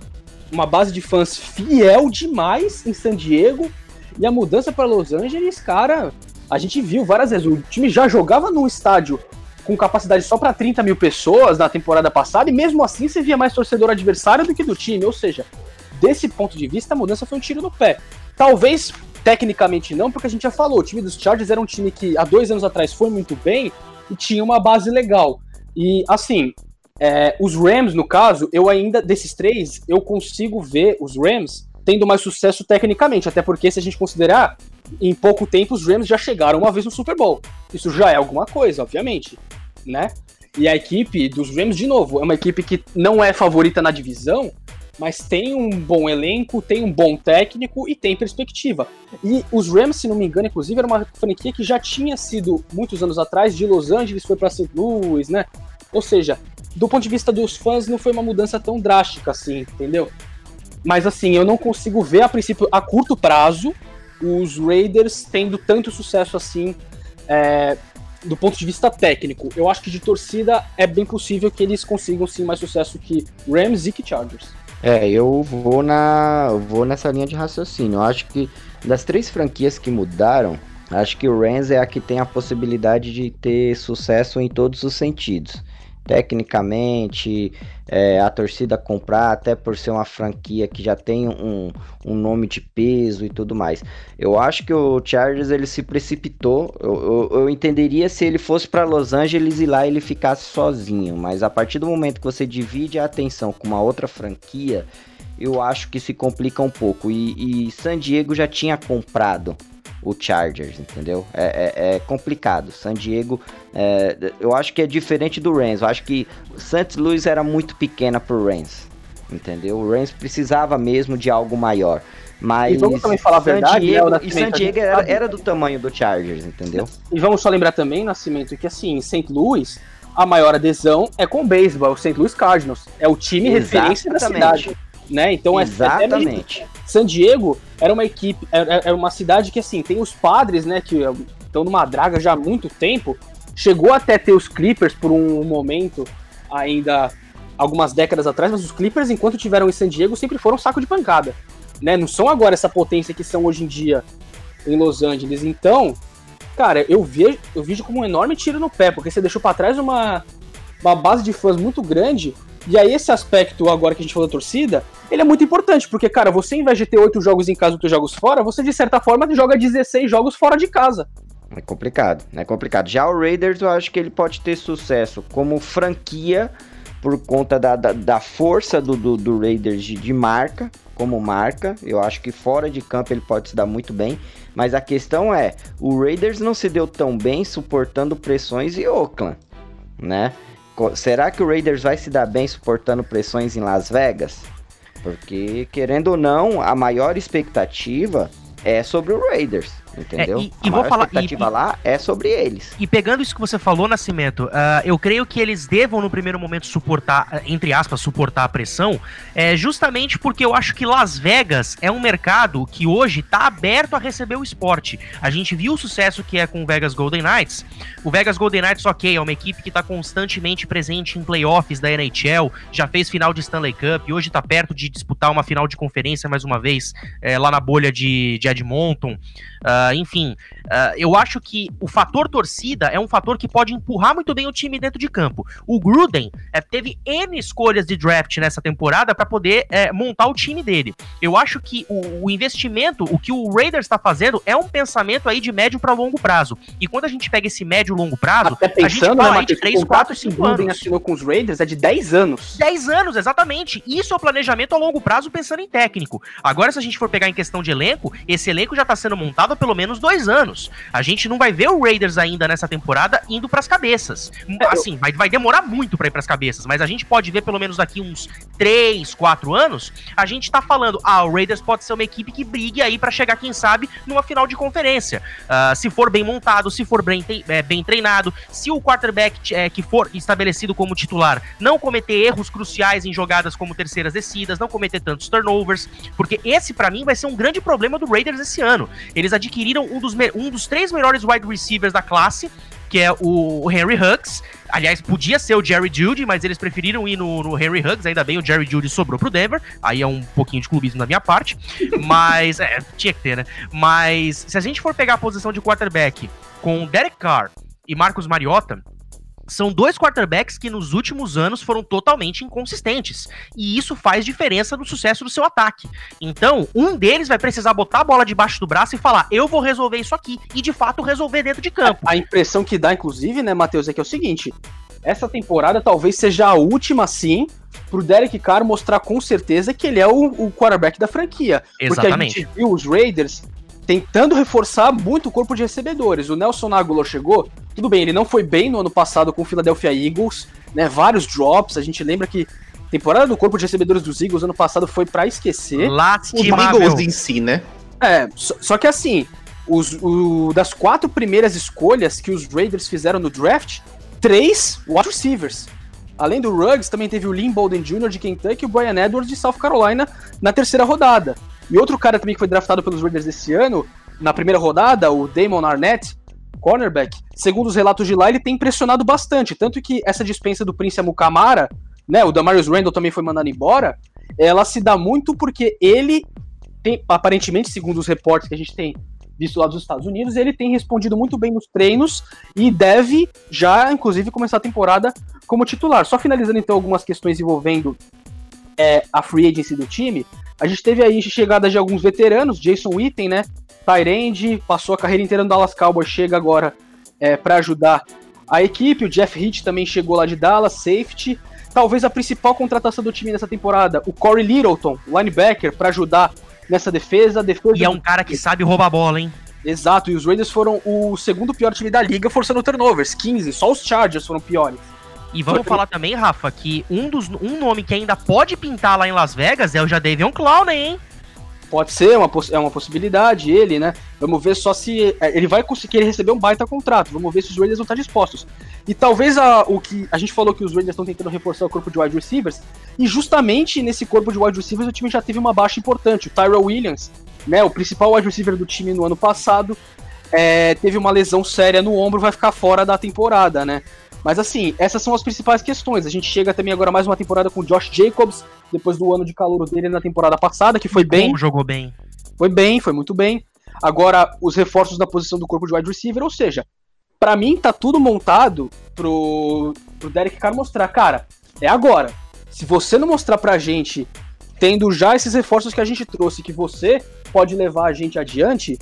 uma base de fãs fiel demais em San Diego. E a mudança para Los Angeles, cara, a gente viu várias vezes, o time já jogava num estádio com capacidade só para 30 mil pessoas na temporada passada, e mesmo assim você via mais torcedor adversário do que do time. Ou seja, desse ponto de vista, a mudança foi um tiro no pé. Talvez tecnicamente não, porque a gente já falou, o time dos Chargers era um time que há dois anos atrás foi muito bem e tinha uma base legal. E assim, é, os Rams, no caso, eu ainda, desses três, eu consigo ver os Rams tendo mais sucesso tecnicamente, até porque se a gente considerar em pouco tempo os Rams já chegaram uma vez no Super Bowl. Isso já é alguma coisa, obviamente, né? E a equipe dos Rams, de novo, é uma equipe que não é favorita na divisão, mas tem um bom elenco, tem um bom técnico e tem perspectiva. E os Rams, se não me engano, inclusive, era uma franquia que já tinha sido, muitos anos atrás, de Los Angeles, foi para St. Louis, né? Ou seja, do ponto de vista dos fãs, não foi uma mudança tão drástica assim, entendeu? Mas assim, eu não consigo ver a princípio, a curto prazo, os Raiders tendo tanto sucesso assim é, do ponto de vista técnico. Eu acho que de torcida é bem possível que eles consigam sim mais sucesso que Rams e que Chargers. É, eu vou na vou nessa linha de raciocínio. Eu acho que das três franquias que mudaram, acho que o Rams é a que tem a possibilidade de ter sucesso em todos os sentidos tecnicamente, é, a torcida comprar, até por ser uma franquia que já tem um, um nome de peso e tudo mais. Eu acho que o Chargers ele se precipitou. Eu, eu, eu entenderia se ele fosse para Los Angeles e lá ele ficasse sozinho, mas a partir do momento que você divide a atenção com uma outra franquia, eu acho que se complica um pouco. E, e San Diego já tinha comprado o Chargers, entendeu? É, é, é complicado. San Diego, é, eu acho que é diferente do Rams. Eu acho que St. Louis era muito pequena pro Rams, entendeu? O Rams precisava mesmo de algo maior. Mas e vamos também falar a verdade, né, Diego, né, e San Diego era, era, do tamanho do Chargers, entendeu? E vamos só lembrar também, Nascimento, que assim, em St. Louis, a maior adesão é com o beisebol, o St. Louis Cardinals. É o time Exatamente. referência da cidade né? Então é Exatamente. É, San Diego era uma equipe, era, era uma cidade que assim, tem os padres, né, que estão numa draga já há muito tempo. Chegou até ter os Clippers por um momento ainda algumas décadas atrás, mas os Clippers enquanto tiveram em San Diego sempre foram um saco de pancada, né? Não são agora essa potência que são hoje em dia em Los Angeles. Então, cara, eu vejo, eu vejo como um enorme tiro no pé, porque você deixou para trás uma uma base de fãs muito grande e aí, esse aspecto agora que a gente falou da torcida, ele é muito importante, porque, cara, você, em vez de ter oito jogos em casa e jogos fora, você, de certa forma, joga 16 jogos fora de casa. É complicado, é complicado. Já o Raiders, eu acho que ele pode ter sucesso como franquia, por conta da, da, da força do, do, do Raiders de, de, marca, como marca. Eu acho que fora de campo ele pode se dar muito bem. Mas a questão é, o Raiders não se deu tão bem suportando pressões e Oakland, né? Será que o Raiders vai se dar bem suportando pressões em Las Vegas? Porque, querendo ou não, a maior expectativa é sobre o Raiders. Entendeu? É, e, e vou falar. expectativa e, lá é sobre eles. E pegando isso que você falou, Nascimento, uh, eu creio que eles devam, no primeiro momento, suportar, ah, entre aspas, suportar a pressão, é, justamente porque eu acho que Las Vegas é um mercado que hoje está aberto a receber o esporte. A gente viu o sucesso que é com o Vegas Golden Knights. O Vegas Golden Knights, ok, é uma equipe que está constantemente presente em playoffs da NHL, já fez final de Stanley Cup, e hoje está perto de disputar uma final de conferência mais uma vez é, lá na bolha de, de Edmonton. Uh, enfim, uh, eu acho que o fator torcida é um fator que pode empurrar muito bem o time dentro de campo. O Gruden é, teve N escolhas de draft nessa temporada para poder é, montar o time dele. Eu acho que o, o investimento, o que o Raiders está fazendo, é um pensamento aí de médio para longo prazo. E quando a gente pega esse médio e longo prazo, Até pensando, a gente fala né, aí de 3, 4, 5 anos. O assinou com os Raiders é de 10 anos. 10 anos, exatamente. Isso é o planejamento a longo prazo pensando em técnico. Agora, se a gente for pegar em questão de elenco, esse elenco já está sendo montado há pelo menos dois anos. A gente não vai ver o Raiders ainda nessa temporada indo para as cabeças. É, assim, vai, vai demorar muito para ir para as cabeças, mas a gente pode ver pelo menos daqui uns 3, 4 anos, a gente tá falando, ah, o Raiders pode ser uma equipe que brigue aí para chegar, quem sabe, numa final de conferência. Uh, se for bem montado, se for bem, é, bem treinado, se o quarterback é, que for estabelecido como titular não cometer erros cruciais em jogadas como terceiras descidas, não cometer tantos turnovers, porque esse para mim vai ser um grande problema do Raiders esse ano. Eles adquiriram um dos, um dos três melhores wide receivers da classe, que é o Henry Huggs. Aliás, podia ser o Jerry Judy, mas eles preferiram ir no, no, Henry Huggs. Ainda bem, o Jerry Judy sobrou pro Denver. Aí é um pouquinho de clubismo da minha parte. <laughs> Mas, é, tinha que ter, né? Mas, se a gente for pegar a posição de quarterback com Derek Carr e Marcos Mariota, são dois quarterbacks que nos últimos anos foram totalmente inconsistentes. E isso faz diferença no sucesso do seu ataque. Então, um deles vai precisar botar a bola debaixo do braço e falar: eu vou resolver isso aqui. E de fato resolver dentro de campo. A impressão que dá, inclusive, né, Matheus, é que é o seguinte: essa temporada talvez seja a última, sim, pro Derek Carr mostrar com certeza que ele é o, o quarterback da franquia. Exatamente. Porque a gente viu os Raiders tentando reforçar muito o corpo de recebedores. O Nelson Aguilar chegou, tudo bem, ele não foi bem no ano passado com o Philadelphia Eagles, né? Vários drops, a gente lembra que a temporada do corpo de recebedores dos Eagles ano passado foi para esquecer. Lastimável. Os Eagles em si, né? É, só, só que assim, os, o, das quatro primeiras escolhas que os Raiders fizeram no draft, três wide receivers. Além do Ruggs, também teve o Lynn Bolden Jr. de Kentucky e o Brian Edwards de South Carolina na terceira rodada. E outro cara também que foi draftado pelos Raiders esse ano, na primeira rodada, o Damon Arnett, cornerback, segundo os relatos de lá, ele tem impressionado bastante. Tanto que essa dispensa do Prince Amukamara, né, o Damarius Randall também foi mandado embora, ela se dá muito porque ele tem, aparentemente, segundo os reportes que a gente tem visto lá dos Estados Unidos, ele tem respondido muito bem nos treinos e deve já, inclusive, começar a temporada como titular. Só finalizando então algumas questões envolvendo é, a free agency do time, a gente teve aí chegada de alguns veteranos, Jason Witten, né? Tyrande, passou a carreira inteira no Dallas Cowboys, chega agora é, para ajudar a equipe. O Jeff Hitt também chegou lá de Dallas, safety. Talvez a principal contratação do time nessa temporada, o Corey Littleton, linebacker, para ajudar nessa defesa. defesa e é um cara que sabe roubar a bola, hein? Exato, e os Raiders foram o segundo pior time da liga, forçando turnovers, 15. Só os Chargers foram piores. E vamos falar também, Rafa, que um, dos, um nome que ainda pode pintar lá em Las Vegas é o Jadavion Clowney, hein? Pode ser, é uma, é uma possibilidade ele, né? Vamos ver só se é, ele vai conseguir receber um baita contrato. Vamos ver se os Raiders vão estar dispostos. E talvez a, o que a gente falou que os Raiders estão tentando reforçar o corpo de wide receivers, e justamente nesse corpo de wide receivers o time já teve uma baixa importante. O Tyrell Williams, né, o principal wide receiver do time no ano passado, é, teve uma lesão séria no ombro, vai ficar fora da temporada, né? Mas assim, essas são as principais questões. A gente chega também agora mais uma temporada com Josh Jacobs, depois do ano de calor dele na temporada passada, que foi bem. Jogou bem. Foi bem, foi muito bem. Agora, os reforços na posição do corpo de wide receiver, ou seja, para mim tá tudo montado pro, pro Derek Carr mostrar, cara, é agora. Se você não mostrar pra gente, tendo já esses reforços que a gente trouxe, que você pode levar a gente adiante,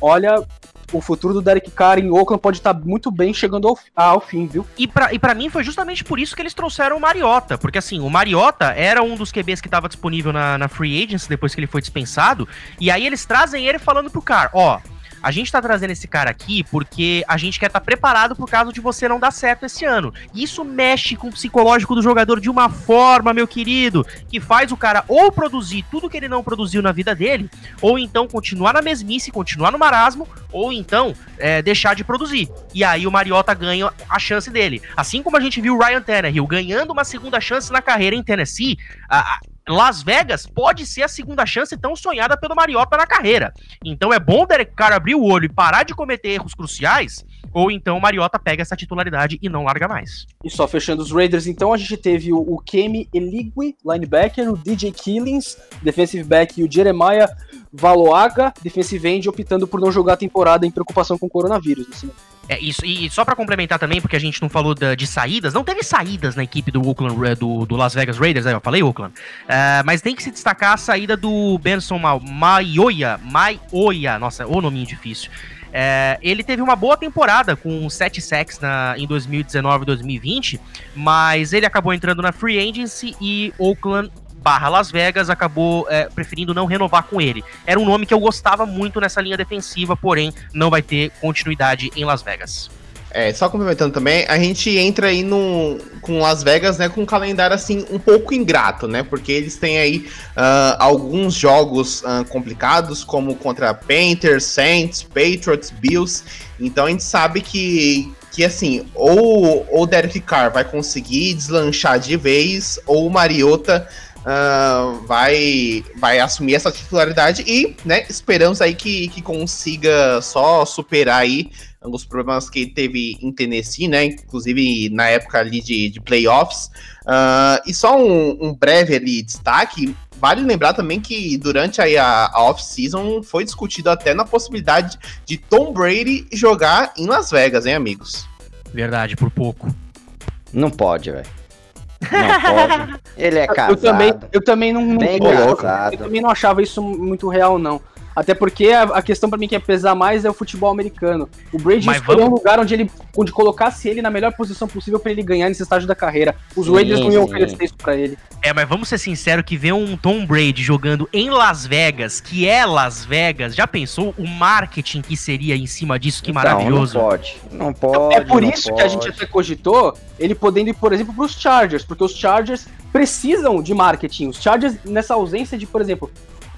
olha, o futuro do Derek Carr em Oakland pode estar muito bem chegando ao, ao fim, viu? E para e pra mim foi justamente por isso que eles trouxeram o Mariota, porque assim, o Mariota era um dos QBs que estava disponível na, na Free Agency depois que ele foi dispensado, e aí eles trazem ele falando pro Carr, ó, a gente tá trazendo esse cara aqui porque a gente quer estar tá preparado por caso de você não dar certo esse ano. Isso mexe com o psicológico do jogador de uma forma, meu querido, que faz o cara ou produzir tudo que ele não produziu na vida dele, ou então continuar na mesmice, continuar no marasmo, ou então é, deixar de produzir. E aí o Mariota ganha a chance dele. Assim como a gente viu o Ryan Tannehill ganhando uma segunda chance na carreira em Tennessee, a, Las Vegas pode ser a segunda chance tão sonhada pelo Mariota na carreira. Então é bom o Derek Carr abrir o olho e parar de cometer erros cruciais, ou então o Mariota pega essa titularidade e não larga mais. E só fechando os Raiders, então a gente teve o, o Kemi Eligui, linebacker, o DJ Killings, defensive back, e o Jeremiah Valoaga, defensive end, optando por não jogar a temporada em preocupação com o coronavírus. Assim. É isso, e só para complementar também, porque a gente não falou da, de saídas, não teve saídas na equipe do Oakland, do, do Las Vegas Raiders, né? Eu falei Oakland. Uh, mas tem que se destacar a saída do Benson Maioia, Maioia, nossa, o nominho difícil. Uh, ele teve uma boa temporada com 7 sacks na, em 2019 e 2020, mas ele acabou entrando na free agency e Oakland barra Las Vegas acabou é, preferindo não renovar com ele. Era um nome que eu gostava muito nessa linha defensiva, porém não vai ter continuidade em Las Vegas. É, só complementando também, a gente entra aí no, com Las Vegas, né, com um calendário assim um pouco ingrato, né, porque eles têm aí uh, alguns jogos uh, complicados, como contra Panthers, Saints, Patriots, Bills. Então a gente sabe que, que assim, ou o Derek Carr vai conseguir deslanchar de vez, ou o Mariota uh, vai, vai assumir essa titularidade e, né, esperamos aí que, que consiga só superar aí os problemas que teve em Tennessee, né, inclusive na época ali de, de playoffs. Uh, e só um, um, breve ali destaque, vale lembrar também que durante aí a, a off-season foi discutido até na possibilidade de Tom Brady jogar em Las Vegas, hein, amigos? Verdade, por pouco. Não pode, velho. Não <laughs> pode. Ele é casado. Eu também, eu também não, não. Eu também não achava isso muito real, não. Até porque a, a questão para mim que é pesar mais é o futebol americano. O Brady Mas escolheu vamos... um lugar onde ele onde colocasse ele na melhor posição possível para ele ganhar nesse estágio da carreira. Os sim, Raiders não iam oferecer isso pra ele. É, mas vamos ser sinceros que ver um Tom Brady jogando em Las Vegas, que é Las Vegas, já pensou o marketing que seria em cima disso? Que então, maravilhoso. Não pode, não pode. É por isso pode. que a gente até cogitou ele podendo ir, por exemplo, pros Chargers, porque os Chargers precisam de marketing. Os Chargers, nessa ausência de, por exemplo,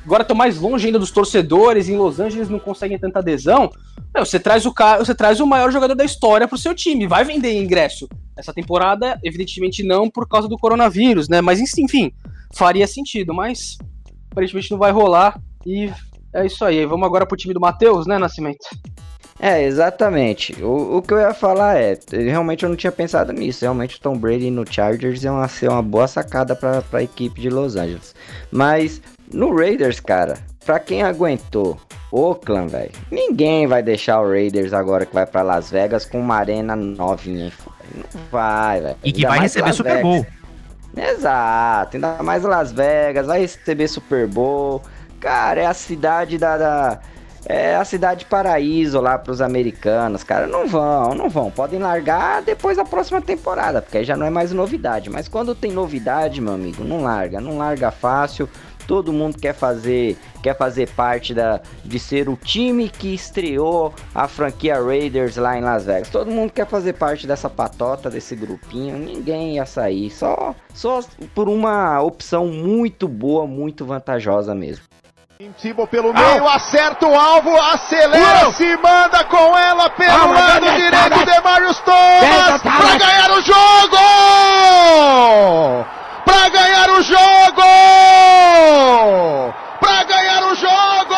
Agora estão mais longe ainda dos torcedores, em Los Angeles não conseguem tanta adesão. Meu, você traz o cara, você traz o maior jogador da história pro seu time, vai vender ingresso. Essa temporada, evidentemente não por causa do coronavírus, né? Mas enfim, faria sentido, mas aparentemente não vai rolar e é isso aí. Vamos agora pro time do Matheus, né, Nascimento? É, exatamente. O, o que eu ia falar é, realmente eu não tinha pensado nisso. Realmente o Tom Brady no Chargers é uma, ser uma boa sacada para a equipe de Los Angeles. Mas no Raiders, cara, pra quem aguentou Oakland, velho, ninguém vai deixar o Raiders agora que vai para Las Vegas com uma arena novinha. Não vai, velho. E que ainda vai receber Las Super Bowl. Exato, ainda mais Las Vegas, vai receber Super Bowl. Cara, é a cidade da, da é a cidade paraíso lá para os americanos, cara. Não vão, não vão. Podem largar depois da próxima temporada, porque aí já não é mais novidade. Mas quando tem novidade, meu amigo, não larga, não larga fácil. Todo mundo quer fazer, quer fazer parte da, de ser o time que estreou a franquia Raiders lá em Las Vegas. Todo mundo quer fazer parte dessa patota, desse grupinho. Ninguém ia sair, só, só por uma opção muito boa, muito vantajosa mesmo. Timo pelo meio, acerta o alvo, acelera, se manda com ela pelo lado direito de Marius Thomas para ganhar o jogo! Para ganhar o jogo! Para ganhar o jogo!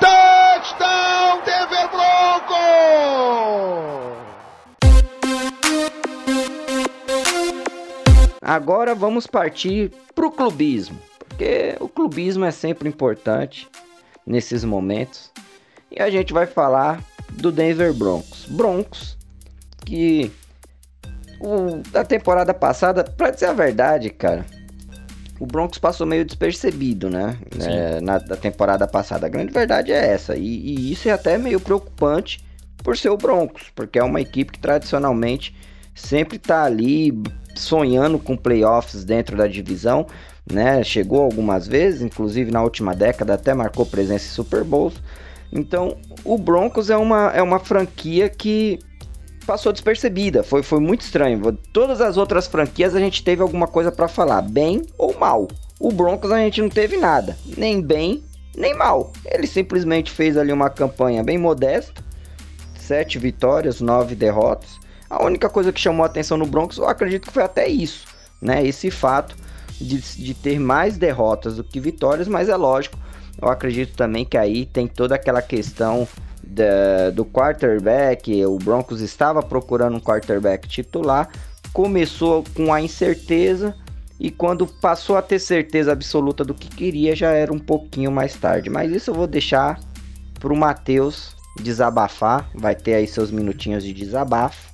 Touchdown Denver Broncos! Agora vamos partir pro clubismo. Porque o clubismo é sempre importante nesses momentos. E a gente vai falar do Denver Broncos. Broncos que o, da temporada passada, pra dizer a verdade, cara, o Broncos passou meio despercebido, né? É, na da temporada passada. A grande verdade é essa. E, e, isso é até meio preocupante por ser o Broncos, porque é uma equipe que tradicionalmente sempre tá ali sonhando com playoffs dentro da divisão, né? Chegou algumas vezes, inclusive na última década até marcou presença em Super Bowls. Então, o Broncos é uma, é uma franquia que passou despercebida. Foi, foi muito estranho. Todas as outras franquias a gente teve alguma coisa para falar, bem ou mal. O Broncos a gente não teve nada, nem bem nem mal. Ele simplesmente fez ali uma campanha bem modesta, sete vitórias, nove derrotas. A única coisa que chamou a atenção no Broncos, eu acredito que foi até isso, né? Esse fato de, de ter mais derrotas do que vitórias, mas é lógico. Eu acredito também que aí tem toda aquela questão da, do quarterback. O Broncos estava procurando um quarterback titular, começou com a incerteza e quando passou a ter certeza absoluta do que queria, já era um pouquinho mais tarde. Mas isso eu vou deixar pro Matheus desabafar. Vai ter aí seus minutinhos de desabafo.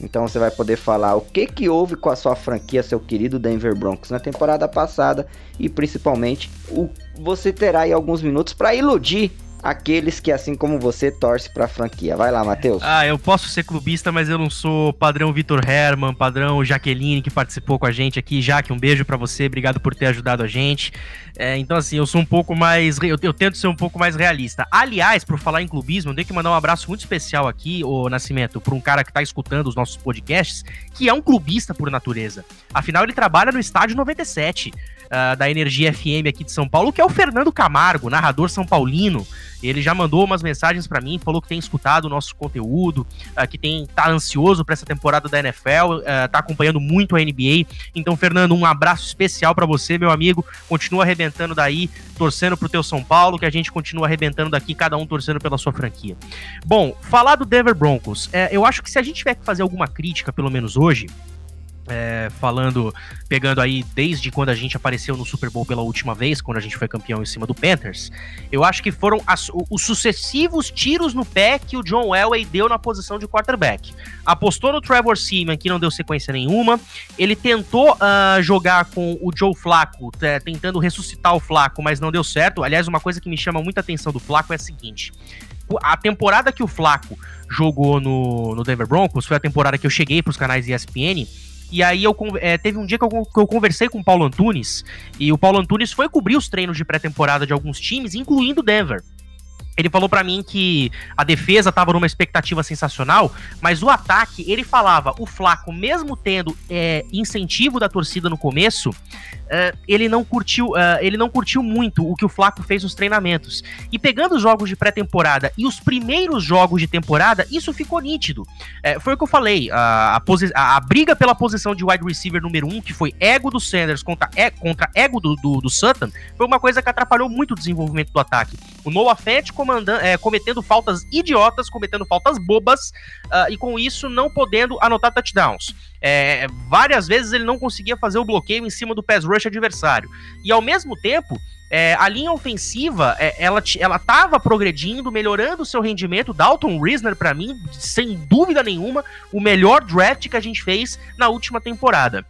Então você vai poder falar o que que houve com a sua franquia, seu querido Denver Broncos na temporada passada e principalmente o você terá aí alguns minutos para iludir aqueles que, assim como você, torce pra franquia. Vai lá, Matheus. Ah, eu posso ser clubista, mas eu não sou padrão Vitor Herman, padrão Jaqueline, que participou com a gente aqui. Jaque, um beijo para você, obrigado por ter ajudado a gente. É, então, assim, eu sou um pouco mais. Eu, eu, tento ser um pouco mais realista. Aliás, por falar em clubismo, eu tenho que mandar um abraço muito especial aqui, o Nascimento, pra um cara que tá escutando os nossos podcasts, que é um clubista por natureza. Afinal, ele trabalha no estádio 97 uh, da Energia FM aqui de São Paulo, que é o Fernando Camargo, narrador são paulino. Ele já mandou umas mensagens para mim, falou que tem escutado o nosso conteúdo, uh, que tem tá ansioso para essa temporada da NFL, uh, tá acompanhando muito a NBA. Então, Fernando, um abraço especial para você, meu amigo. Continua arrebentando daí, torcendo pro teu São Paulo, que a gente continua arrebentando daqui, cada um torcendo pela sua franquia. Bom, falar do Denver Broncos, é, eu acho que se a gente tiver que fazer alguma crítica, pelo menos hoje, é, falando, pegando aí desde quando a gente apareceu no Super Bowl pela última vez, quando a gente foi campeão em cima do Panthers, eu acho que foram as, os sucessivos tiros no pé que o John Elway deu na posição de quarterback. Apostou no Trevor Seaman, que não deu sequência nenhuma, ele tentou uh, jogar com o Joe Flacco, tentando ressuscitar o Flacco, mas não deu certo. Aliás, uma coisa que me chama muita atenção do Flacco é a seguinte, a temporada que o Flaco jogou no, no Denver Broncos foi a temporada que eu cheguei para os canais ESPN e aí eu é, teve um dia que eu, que eu, conversei com o Paulo Antunes, e o Paulo Antunes foi cobrir os treinos de pré-temporada de alguns times, incluindo Denver. Ele falou para mim que a defesa tava numa expectativa sensacional, mas o ataque, ele falava, o Flaco, mesmo tendo é, incentivo da torcida no começo, uh, ele não curtiu, uh, ele não curtiu muito o que o Flaco fez nos treinamentos. E pegando os jogos de pré-temporada e os primeiros jogos de temporada, isso ficou nítido. Uh, foi o que eu falei, a, a, a, briga pela posição de wide receiver número um, que foi ego do Sanders contra, contra ego do, do, do, Sutton, foi uma coisa que atrapalhou muito o desenvolvimento do ataque. O Noah Fett é, cometendo faltas idiotas, cometendo faltas bobas, e com isso não podendo anotar touchdowns. É, várias vezes ele não conseguia fazer o bloqueio em cima do pass rush adversário. E ao mesmo tempo, é, a linha ofensiva, é, ela, ela tava progredindo, melhorando o seu rendimento. Dalton Risner, para mim, sem dúvida nenhuma, o melhor draft que a gente fez na última temporada.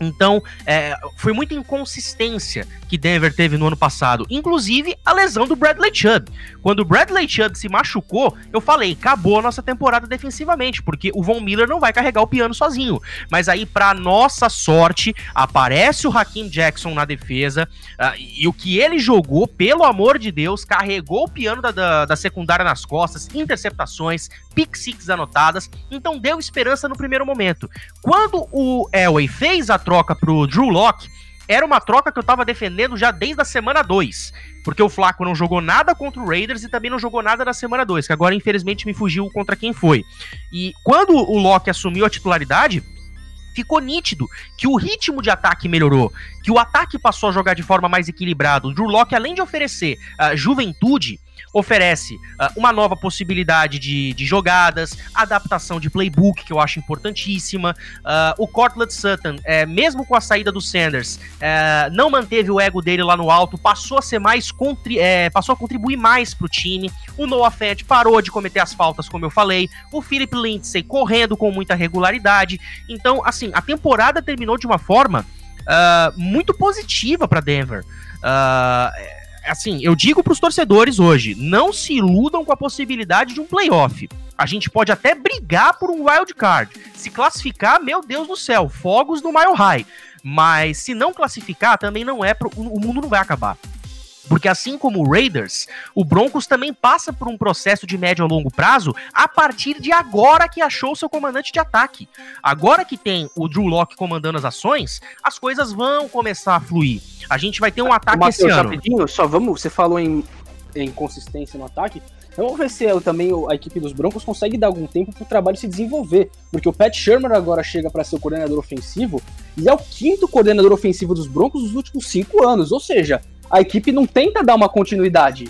Então, é, foi muita inconsistência que Denver teve no ano passado, inclusive a lesão do Bradley Chubb. Quando o Bradley Chubb se machucou, eu falei, acabou a nossa temporada defensivamente, porque o Von Miller não vai carregar o piano sozinho. Mas aí, para nossa sorte, aparece o Hakim Jackson na defesa, uh, e o que ele jogou, pelo amor de Deus, carregou o piano da, da, da secundária nas costas, interceptações, pick six anotadas, então deu esperança no primeiro momento. Quando o Elway fez a troca pro Drew Locke, era uma troca que eu tava defendendo já desde a semana 2. Porque o Flaco não jogou nada contra o Raiders e também não jogou nada na semana 2, que agora infelizmente me fugiu contra quem foi. E quando o Locke assumiu a titularidade, ficou nítido que o ritmo de ataque melhorou, que o ataque passou a jogar de forma mais equilibrada. O Drew Locke, além de oferecer uh, juventude, oferece uh, uma nova possibilidade de, de, jogadas, adaptação de playbook, que eu acho importantíssima. Uh, o Cortland Sutton, é, mesmo com a saída do Sanders, é, não manteve o ego dele lá no alto, passou a ser mais é, passou a contribuir mais pro time. O Noah Fett parou de cometer as faltas, como eu falei. O Philip Lindsay correndo com muita regularidade. Então, assim, a temporada terminou de uma forma uh, muito positiva para Denver. Uh, assim, eu digo para os torcedores hoje, não se iludam com a possibilidade de um playoff. A gente pode até brigar por um wild card. Se classificar, meu Deus do céu, fogos no Mile High. Mas se não classificar, também não é. Pro, o mundo não vai acabar. Porque assim como o Raiders, o Broncos também passa por um processo de médio a longo prazo a partir de agora que achou seu comandante de ataque. Agora que tem o Drew Locke comandando as ações, as coisas vão começar a fluir. A gente vai ter um ataque Mateus, esse ano. Rapidinho, só vamos, você falou em, em consistência no ataque. Vamos ver se eu, também a equipe dos Broncos consegue dar algum tempo para o trabalho se desenvolver. Porque o Pat Shermer agora chega para ser o coordenador ofensivo e é o quinto coordenador ofensivo dos Broncos nos últimos cinco anos. Ou seja, a equipe não tenta dar uma continuidade.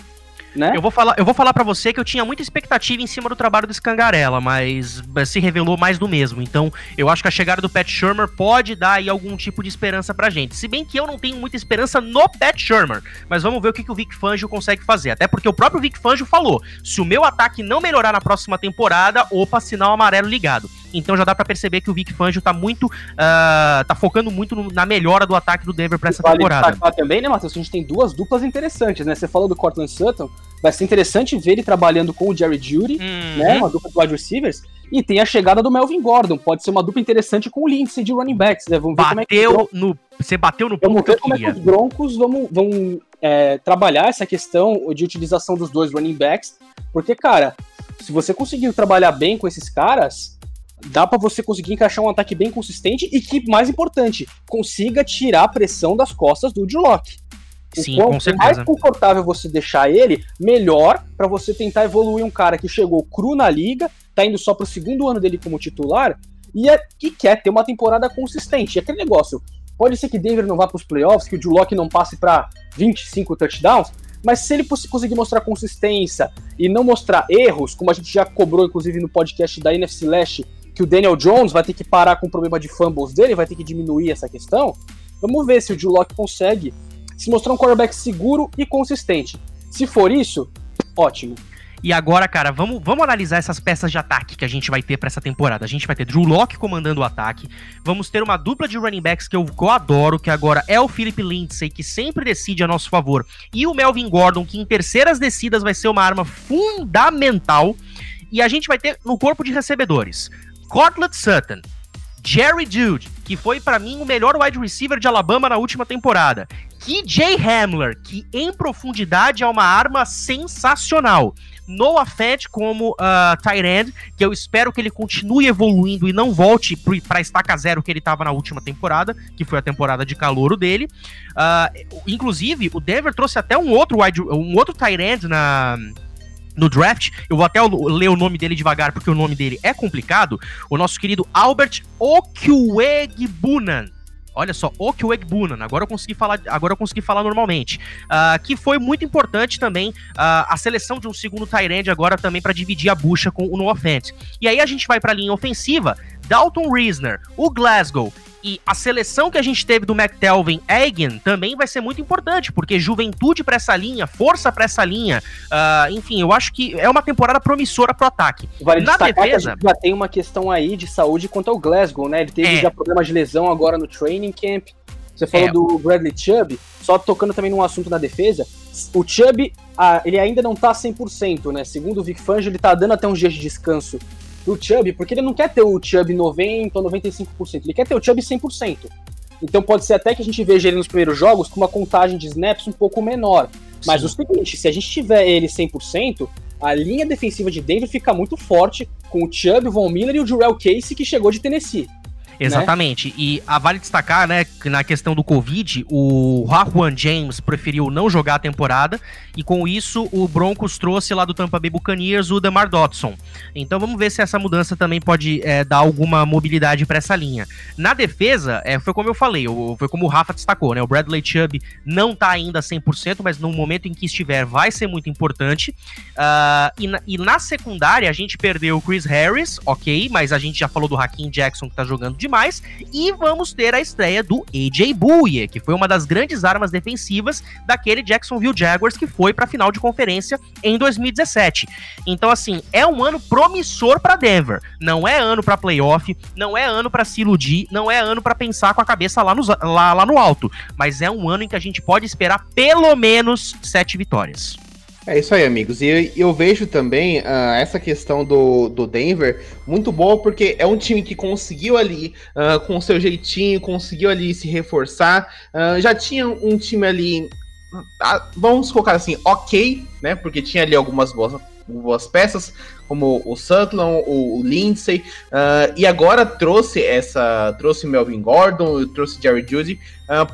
Né? Eu vou falar, eu vou falar para você que eu tinha muita expectativa em cima do trabalho do Scangarella, mas se revelou mais do mesmo. Então, eu acho que a chegada do Pat Shermer pode dar aí algum tipo de esperança pra gente. Se bem que eu não tenho muita esperança no Pat Shermer, mas vamos ver o que, que o Vic Fangio consegue fazer. Até porque o próprio Vic Fangio falou: se o meu ataque não melhorar na próxima temporada, opa, sinal amarelo ligado. Então já dá para perceber que o Vic Fangio tá muito. Uh, tá focando muito no, na melhora do ataque do Denver pra essa vale temporada. também, né, Matheus? A gente tem duas duplas interessantes, né? Você falou do Cortland Sutton, vai ser interessante ver ele trabalhando com o Jerry Judy, uhum. né? Uma dupla de wide receivers. E tem a chegada do Melvin Gordon, pode ser uma dupla interessante com o Lindsay de running backs, né? Vamos ver bateu como é que no, você bateu no ponto vamos ver como é que os Broncos vão, vão é, trabalhar essa questão de utilização dos dois running backs, porque, cara, se você conseguir trabalhar bem com esses caras, dá para você conseguir encaixar um ataque bem consistente e que, mais importante, consiga tirar a pressão das costas do Drew Locke. Sim, então, com certeza. mais confortável você deixar ele, melhor para você tentar evoluir um cara que chegou cru na liga, tá indo só pro segundo ano dele como titular e é, que quer ter uma temporada consistente. E aquele negócio, pode ser que Denver não vá para os playoffs, que o Drew Locke não passe para 25 touchdowns, mas se ele conseguir mostrar consistência e não mostrar erros, como a gente já cobrou inclusive no podcast da NFC Leste que o Daniel Jones vai ter que parar com o problema de fumbles dele, vai ter que diminuir essa questão. Vamos ver se o Drew Locke consegue se mostrar um quarterback seguro e consistente. Se for isso, ótimo. E agora, cara, vamos, vamos analisar essas peças de ataque que a gente vai ter para essa temporada. A gente vai ter Drew Locke comandando o ataque. Vamos ter uma dupla de running backs que eu, que eu adoro, que agora é o Philip Lindsay, que sempre decide a nosso favor, e o Melvin Gordon, que em terceiras descidas vai ser uma arma fundamental. E a gente vai ter no corpo de recebedores Cortland Sutton, Jerry Jude, que foi para mim o melhor wide receiver de Alabama na última temporada. KJ Hamler, que em profundidade é uma arma sensacional. Noah Fett como uh, tight end, que eu espero que ele continue evoluindo e não volte para estaca zero que ele estava na última temporada, que foi a temporada de calouro dele. Uh, inclusive, o Denver trouxe até um outro wide, um outro tight end na no draft, eu vou até ler o nome dele devagar porque o nome dele é complicado, o nosso querido Albert Okwegbunan. Olha só, Okwegbunan, agora eu consegui falar, agora eu consegui falar normalmente. Uh, que foi muito importante também uh, a seleção de um segundo Tyrande agora também para dividir a bucha com o No Offense. E aí a gente vai para a linha ofensiva, Dalton Reisner, o Glasgow e a seleção que a gente teve do McTelvin Eggen também vai ser muito importante, porque juventude para essa linha, força para essa linha, uh, enfim, eu acho que é uma temporada promissora pro ataque. Vale Na defesa, já tem uma questão aí de saúde quanto ao Glasgow, né? Ele teve é. já problemas de lesão agora no training camp. Você falou é. do Bradley Chubb, só tocando também num assunto na defesa, o Chubb, ah, ele ainda não tá 100%, né? Segundo o Vic Fangio, ele tá dando até uns dias de descanso pro Chubb, porque ele não quer ter o Chubb 90% ou 95%, ele quer ter o Chubb 100%. Então pode ser até que a gente veja ele nos primeiros jogos com uma contagem de snaps um pouco menor. Mas Sim. o seguinte, se a gente tiver ele 100%, a linha defensiva de Denver fica muito forte com o Chubb, o Von Miller e o Jurel Casey que chegou de Tennessee. Né? Exatamente. Né? E a vale destacar, né, que na questão do Covid, o Rahuan James preferiu não jogar a temporada e com isso o Broncos trouxe lá do Tampa Bay Buccaneers o Demar Dotson. Então vamos ver se essa mudança também pode é, dar alguma mobilidade para essa linha. Na defesa, é, foi como eu falei, foi como o Rafa destacou, né? O Bradley Chubb não tá ainda 100%, mas no momento em que estiver vai ser muito importante. Uh, e, na, e na secundária a gente perdeu o Chris Harris, ok, mas a gente já falou do Hakim Jackson que tá jogando de demais. E vamos ter a estreia do AJ Bouye, que foi uma das grandes armas defensivas daquele Jacksonville Jaguars que foi para a final de conferência em 2017. Então, assim, é um ano promissor para Denver. Não é ano para playoff, não é ano para se iludir, não é ano para pensar com a cabeça lá lá, lá no alto. Mas é um ano em que a gente pode esperar pelo menos sete vitórias. É isso aí, amigos. E eu, vejo também uh, essa questão do, do Denver muito boa, porque é um time que conseguiu ali, uh, com o seu jeitinho, conseguiu ali se reforçar. Uh, já tinha um time ali, vamos colocar assim, ok, né? Porque tinha ali algumas boas, boas peças, como o Sutton, o, o Lindsay, e agora trouxe essa, trouxe Melvin Gordon, trouxe Jerry Judy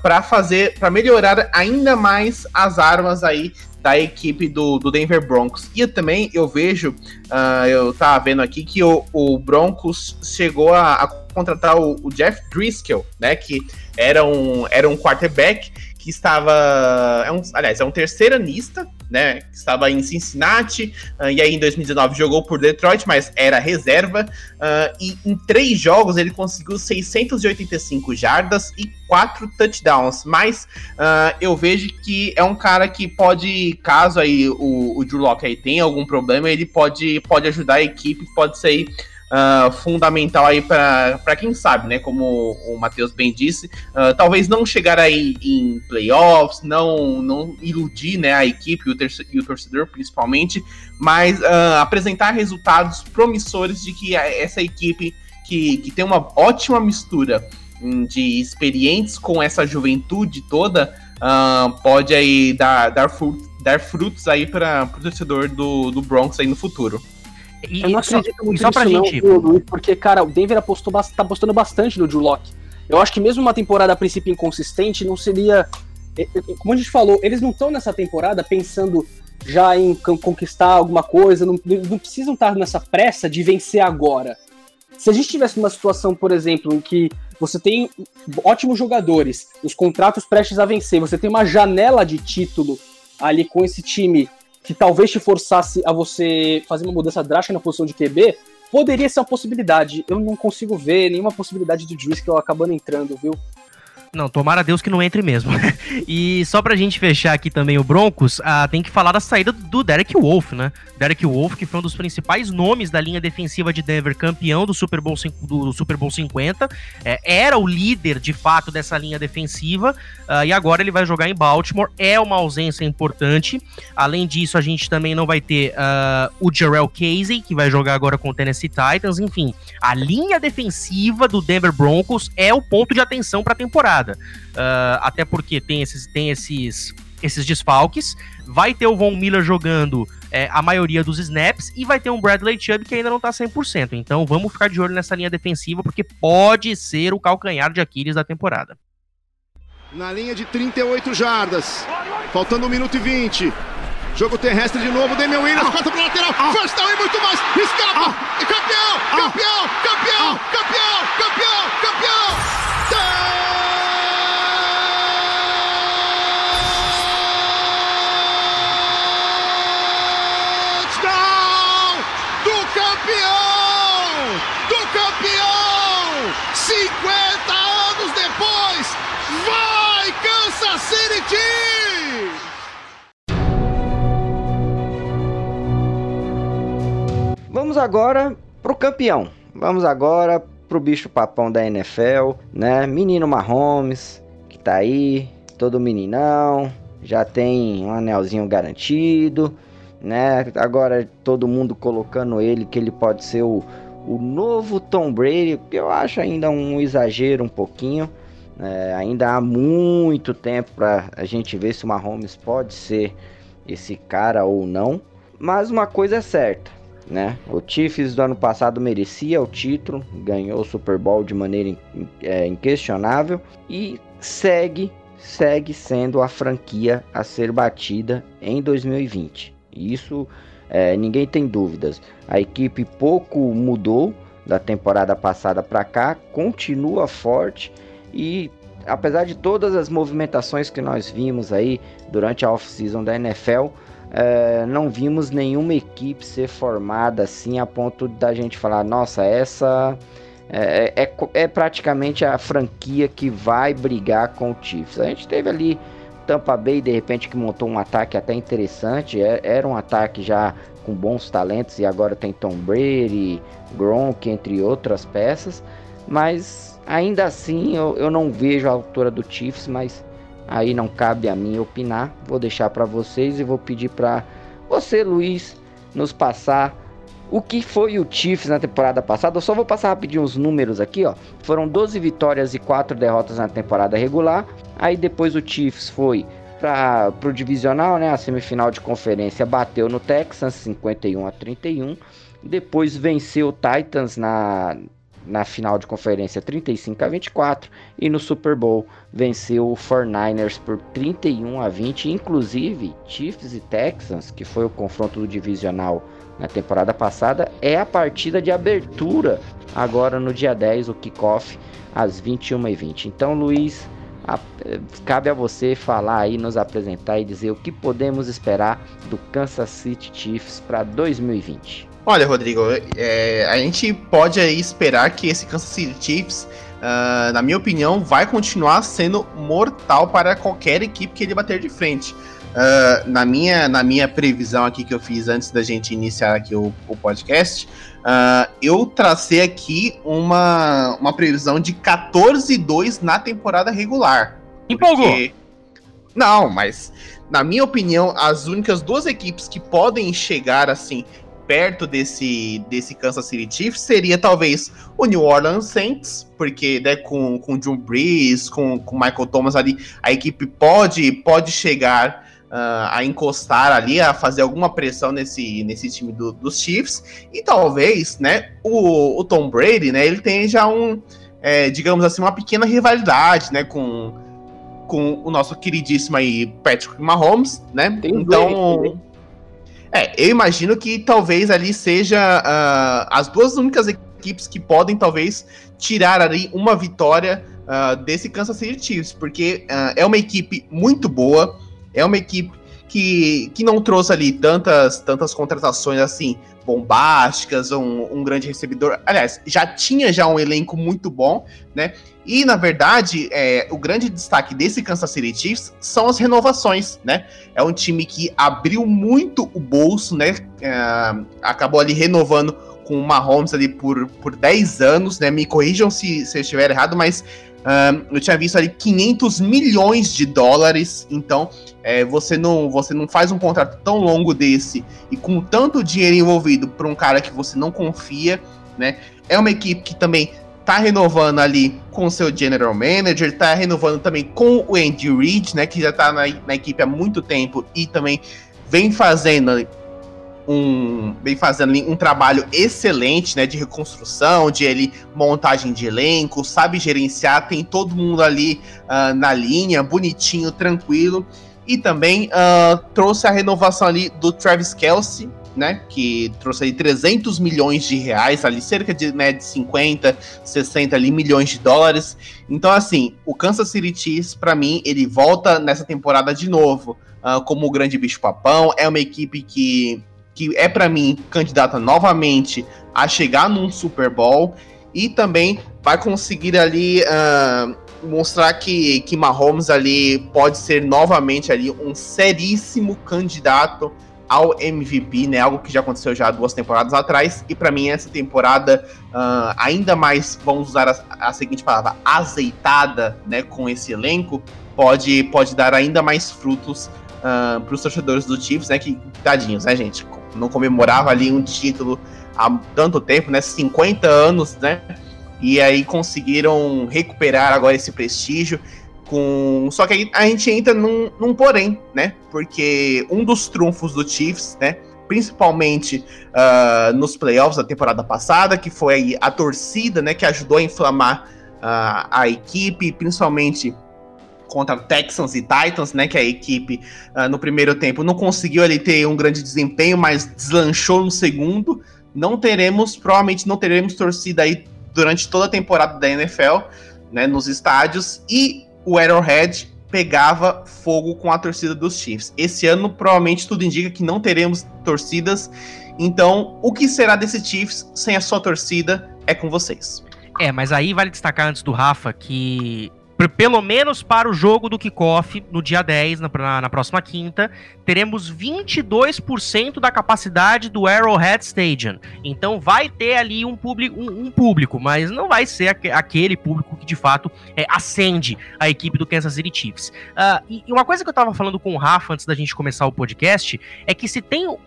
para fazer, para melhorar ainda mais as armas aí da equipe do, do Denver Broncos. E também eu vejo, uh, eu tava vendo aqui que o, o Broncos chegou a, a contratar o, o, Jeff Driscoll, né? Que era um, era um quarterback que estava. É um, aliás, é um terceiranista, né? Que estava em Cincinnati, uh, e aí em 2019 jogou por Detroit, mas era reserva. Uh, e em três jogos ele conseguiu 685 jardas e quatro touchdowns. Mas uh, eu vejo que é um cara que pode, caso aí o, o Drew Locke aí tenha algum problema, ele pode, pode ajudar a equipe, pode ser uh, fundamental aí para quem sabe, né? Como o Matheus bem disse, uh, talvez não chegar aí em playoffs, não, não iludir né, a equipe o, e o torcedor principalmente, mas uh, apresentar resultados promissores de que essa equipe que, que tem uma ótima mistura hum, de experientes com essa juventude toda pode aí dar, dar, dar frutos aí para o torcedor do, do Bronx aí no futuro. E, eu não acredito só, muito só pra gente... não, Luiz, porque, cara, o Denver apostou, tá apostando bastante no Drew Locke. Eu acho que mesmo uma temporada a princípio inconsistente, não seria... É, é, como a gente falou, eles não estão nessa temporada pensando já em conquistar alguma coisa, não, não precisam estar nessa pressa de vencer agora. Se a gente tivesse uma situação, por exemplo, em que você tem ótimos jogadores, os contratos prestes a vencer, você tem uma janela de título ali com esse time que talvez te forçasse a você fazer uma mudança drástica na posição de QB, poderia ser uma possibilidade. Eu não consigo ver nenhuma possibilidade do Driscoll acabando entrando, viu? Não, tomara Deus que não entre mesmo. <laughs> e só pra gente fechar aqui também o Broncos, ah, tem que falar da saída do Derek Wolf, né? Derek Wolf, que foi um dos principais nomes da linha defensiva de Denver, campeão do Super Bowl, do Super Bowl 50, é, era o líder de fato dessa linha defensiva, ah, e agora ele vai jogar em Baltimore. É uma ausência importante. Além disso, a gente também não vai ter ah, o Jarrell Casey, que vai jogar agora com o Tennessee Titans. Enfim, a linha defensiva do Denver Broncos é o ponto de atenção para a temporada temporada. Uh, até porque tem esses, tem esses, esses desfalques. Vai ter o Von Miller jogando é, a maioria dos snaps e vai ter um Bradley Chubb que ainda não tá 100%. Então vamos ficar de olho nessa linha defensiva porque pode ser o calcanhar de Aquiles da temporada. Na linha de 38 jardas, faltando 1 minuto e 20. Jogo terrestre de novo, Damian Williams, corta para lateral, ah, first down e muito mais, escapa, ah, campeão, campeão, campeão, campeão, campeão, campeão, campeão! Vamos agora pro campeão. Vamos agora pro bicho papão da NFL, né? Menino Mahomes, que tá aí, todo meninão, já tem um anelzinho garantido, né? Agora todo mundo colocando ele que ele pode ser o, o novo Tom Brady, que eu acho ainda um exagero um pouquinho. É, ainda há muito tempo para a gente ver se o Mahomes pode ser esse cara ou não. Mas uma coisa é certa, né? O Chiefs do ano passado merecia o título, ganhou o Super Bowl de maneira é, inquestionável e segue segue sendo a franquia a ser batida em 2020. Isso é, ninguém tem dúvidas. A equipe pouco mudou da temporada passada para cá, continua forte e apesar de todas as movimentações que nós vimos aí durante a off-season da NFL, é, não vimos nenhuma equipe ser formada assim a ponto da gente falar, nossa, essa é, é, é, praticamente a franquia que vai brigar com o Chiefs. A gente teve ali Tampa Bay de repente que montou um ataque até interessante, é, era um ataque já com bons talentos e agora tem Tom Brady, Gronk entre outras peças, mas Ainda assim, eu, eu não vejo a altura do Chiefs, mas aí não cabe a mim opinar. Vou deixar para vocês e vou pedir para você, Luiz, nos passar o que foi o Chiefs na temporada passada. Eu só vou passar rapidinho os números aqui, ó. Foram 12 vitórias e 4 derrotas na temporada regular. Aí depois o Chiefs foi para o divisional, né? A semifinal de conferência bateu no Texans 51 a 31. Depois venceu o Titans na, na final de conferência 35 a 24 e no Super Bowl venceu o 49ers por 31 a 20, inclusive Chiefs e Texans, que foi o confronto do divisional na temporada passada, é a partida de abertura agora no dia 10, o kickoff às 21h20. Então, Luiz, a, cabe a você falar aí, nos apresentar e dizer o que podemos esperar do Kansas City Chiefs para 2020. Olha, Rodrigo, é, a gente pode aí esperar que esse Kansas City Chiefs, uh, na minha opinião, vai continuar sendo mortal para qualquer equipe que ele bater de frente. Uh, na, minha, na minha previsão aqui que eu fiz antes da gente iniciar aqui o, o podcast, uh, eu tracei aqui uma, uma previsão de 14-2 na temporada regular. Empolgou? Porque... Não, mas na minha opinião, as únicas duas equipes que podem chegar assim perto desse, desse Kansas City Chiefs seria talvez o New Orleans Saints, porque né, com, com John Brees, com, com Michael Thomas ali, a equipe pode, pode chegar uh, a encostar ali, a fazer alguma pressão nesse, nesse time do, dos Chiefs. E talvez, né, o, o Tom Brady, né, ele tem já um, é, digamos assim, uma pequena rivalidade, né, com, com o nosso queridíssimo aí Patrick Mahomes, né? Tem então, é, eu imagino que talvez ali seja uh, as duas únicas equipes que podem talvez tirar ali uma vitória uh, desse Kansas City Chiefs, porque uh, é uma equipe muito boa, é uma equipe que, que não trouxe ali tantas, tantas contratações assim bombásticas, um, um grande recebedor. Aliás, já tinha já um elenco muito bom, né? E na verdade, é, o grande destaque desse Kansas City Chiefs são as renovações, né? É um time que abriu muito o bolso, né? É, acabou ali renovando com o Mahomes ali por, por 10 anos, né? Me corrijam se, se eu estiver errado, mas eu tinha visto ali 500 milhões de dólares, então é, você, não, você não faz um contrato tão longo desse e com tanto dinheiro envolvido para um cara que você não confia, né? É uma equipe que também tá renovando ali com seu general manager, tá renovando também com o Andy Reid, né? Que já tá na, na equipe há muito tempo e também vem fazendo um vem fazendo um trabalho excelente, né, de reconstrução, de ele montagem de elenco, sabe gerenciar, tem todo mundo ali uh, na linha, bonitinho, tranquilo, e também uh, trouxe a renovação ali do Travis Kelsey, né, que trouxe aí 300 milhões de reais, ali cerca de, né, de 50, 60 ali, milhões de dólares. Então, assim, o Kansas City Chiefs, para mim, ele volta nessa temporada de novo, uh, como o grande bicho-papão, é uma equipe que que é para mim candidata novamente a chegar num Super Bowl e também vai conseguir ali uh, mostrar que, que Mahomes ali pode ser novamente ali um seríssimo candidato ao MVP, né? Algo que já aconteceu já duas temporadas atrás e para mim essa temporada uh, ainda mais vamos usar a, a, seguinte palavra azeitada, né? Com esse elenco pode pode dar ainda mais frutos uh, para os torcedores do Chiefs, né? Que tadinhos, né, gente? Não comemorava ali um título há tanto tempo, né? 50 anos, né? E aí conseguiram recuperar agora esse prestígio. Com... Só que a gente entra num, num porém, né? Porque um dos trunfos do Chiefs, né? Principalmente uh, nos playoffs da temporada passada, que foi a torcida, né? Que ajudou a inflamar uh, a equipe, principalmente contra Texans e Titans, né? Que a equipe uh, no primeiro tempo não conseguiu ali ter um grande desempenho, mas deslanchou no segundo. Não teremos, provavelmente não teremos torcida aí durante toda a temporada da NFL, né? Nos estádios e o Arrowhead pegava fogo com a torcida dos Chiefs. Esse ano provavelmente tudo indica que não teremos torcidas. Então, o que será desse Chiefs sem a sua torcida é com vocês. É, mas aí vale destacar antes do Rafa que pelo menos para o jogo do kickoff no dia 10, na, na, na próxima quinta, teremos 22% da capacidade do Arrowhead Stadium. Então vai ter ali um público, um, um público mas não vai ser aqu aquele público que de fato é, acende a equipe do Kansas City Chiefs. Uh, e, e, uma coisa que eu tava falando com o Rafa antes da gente começar o podcast é que se tem uh,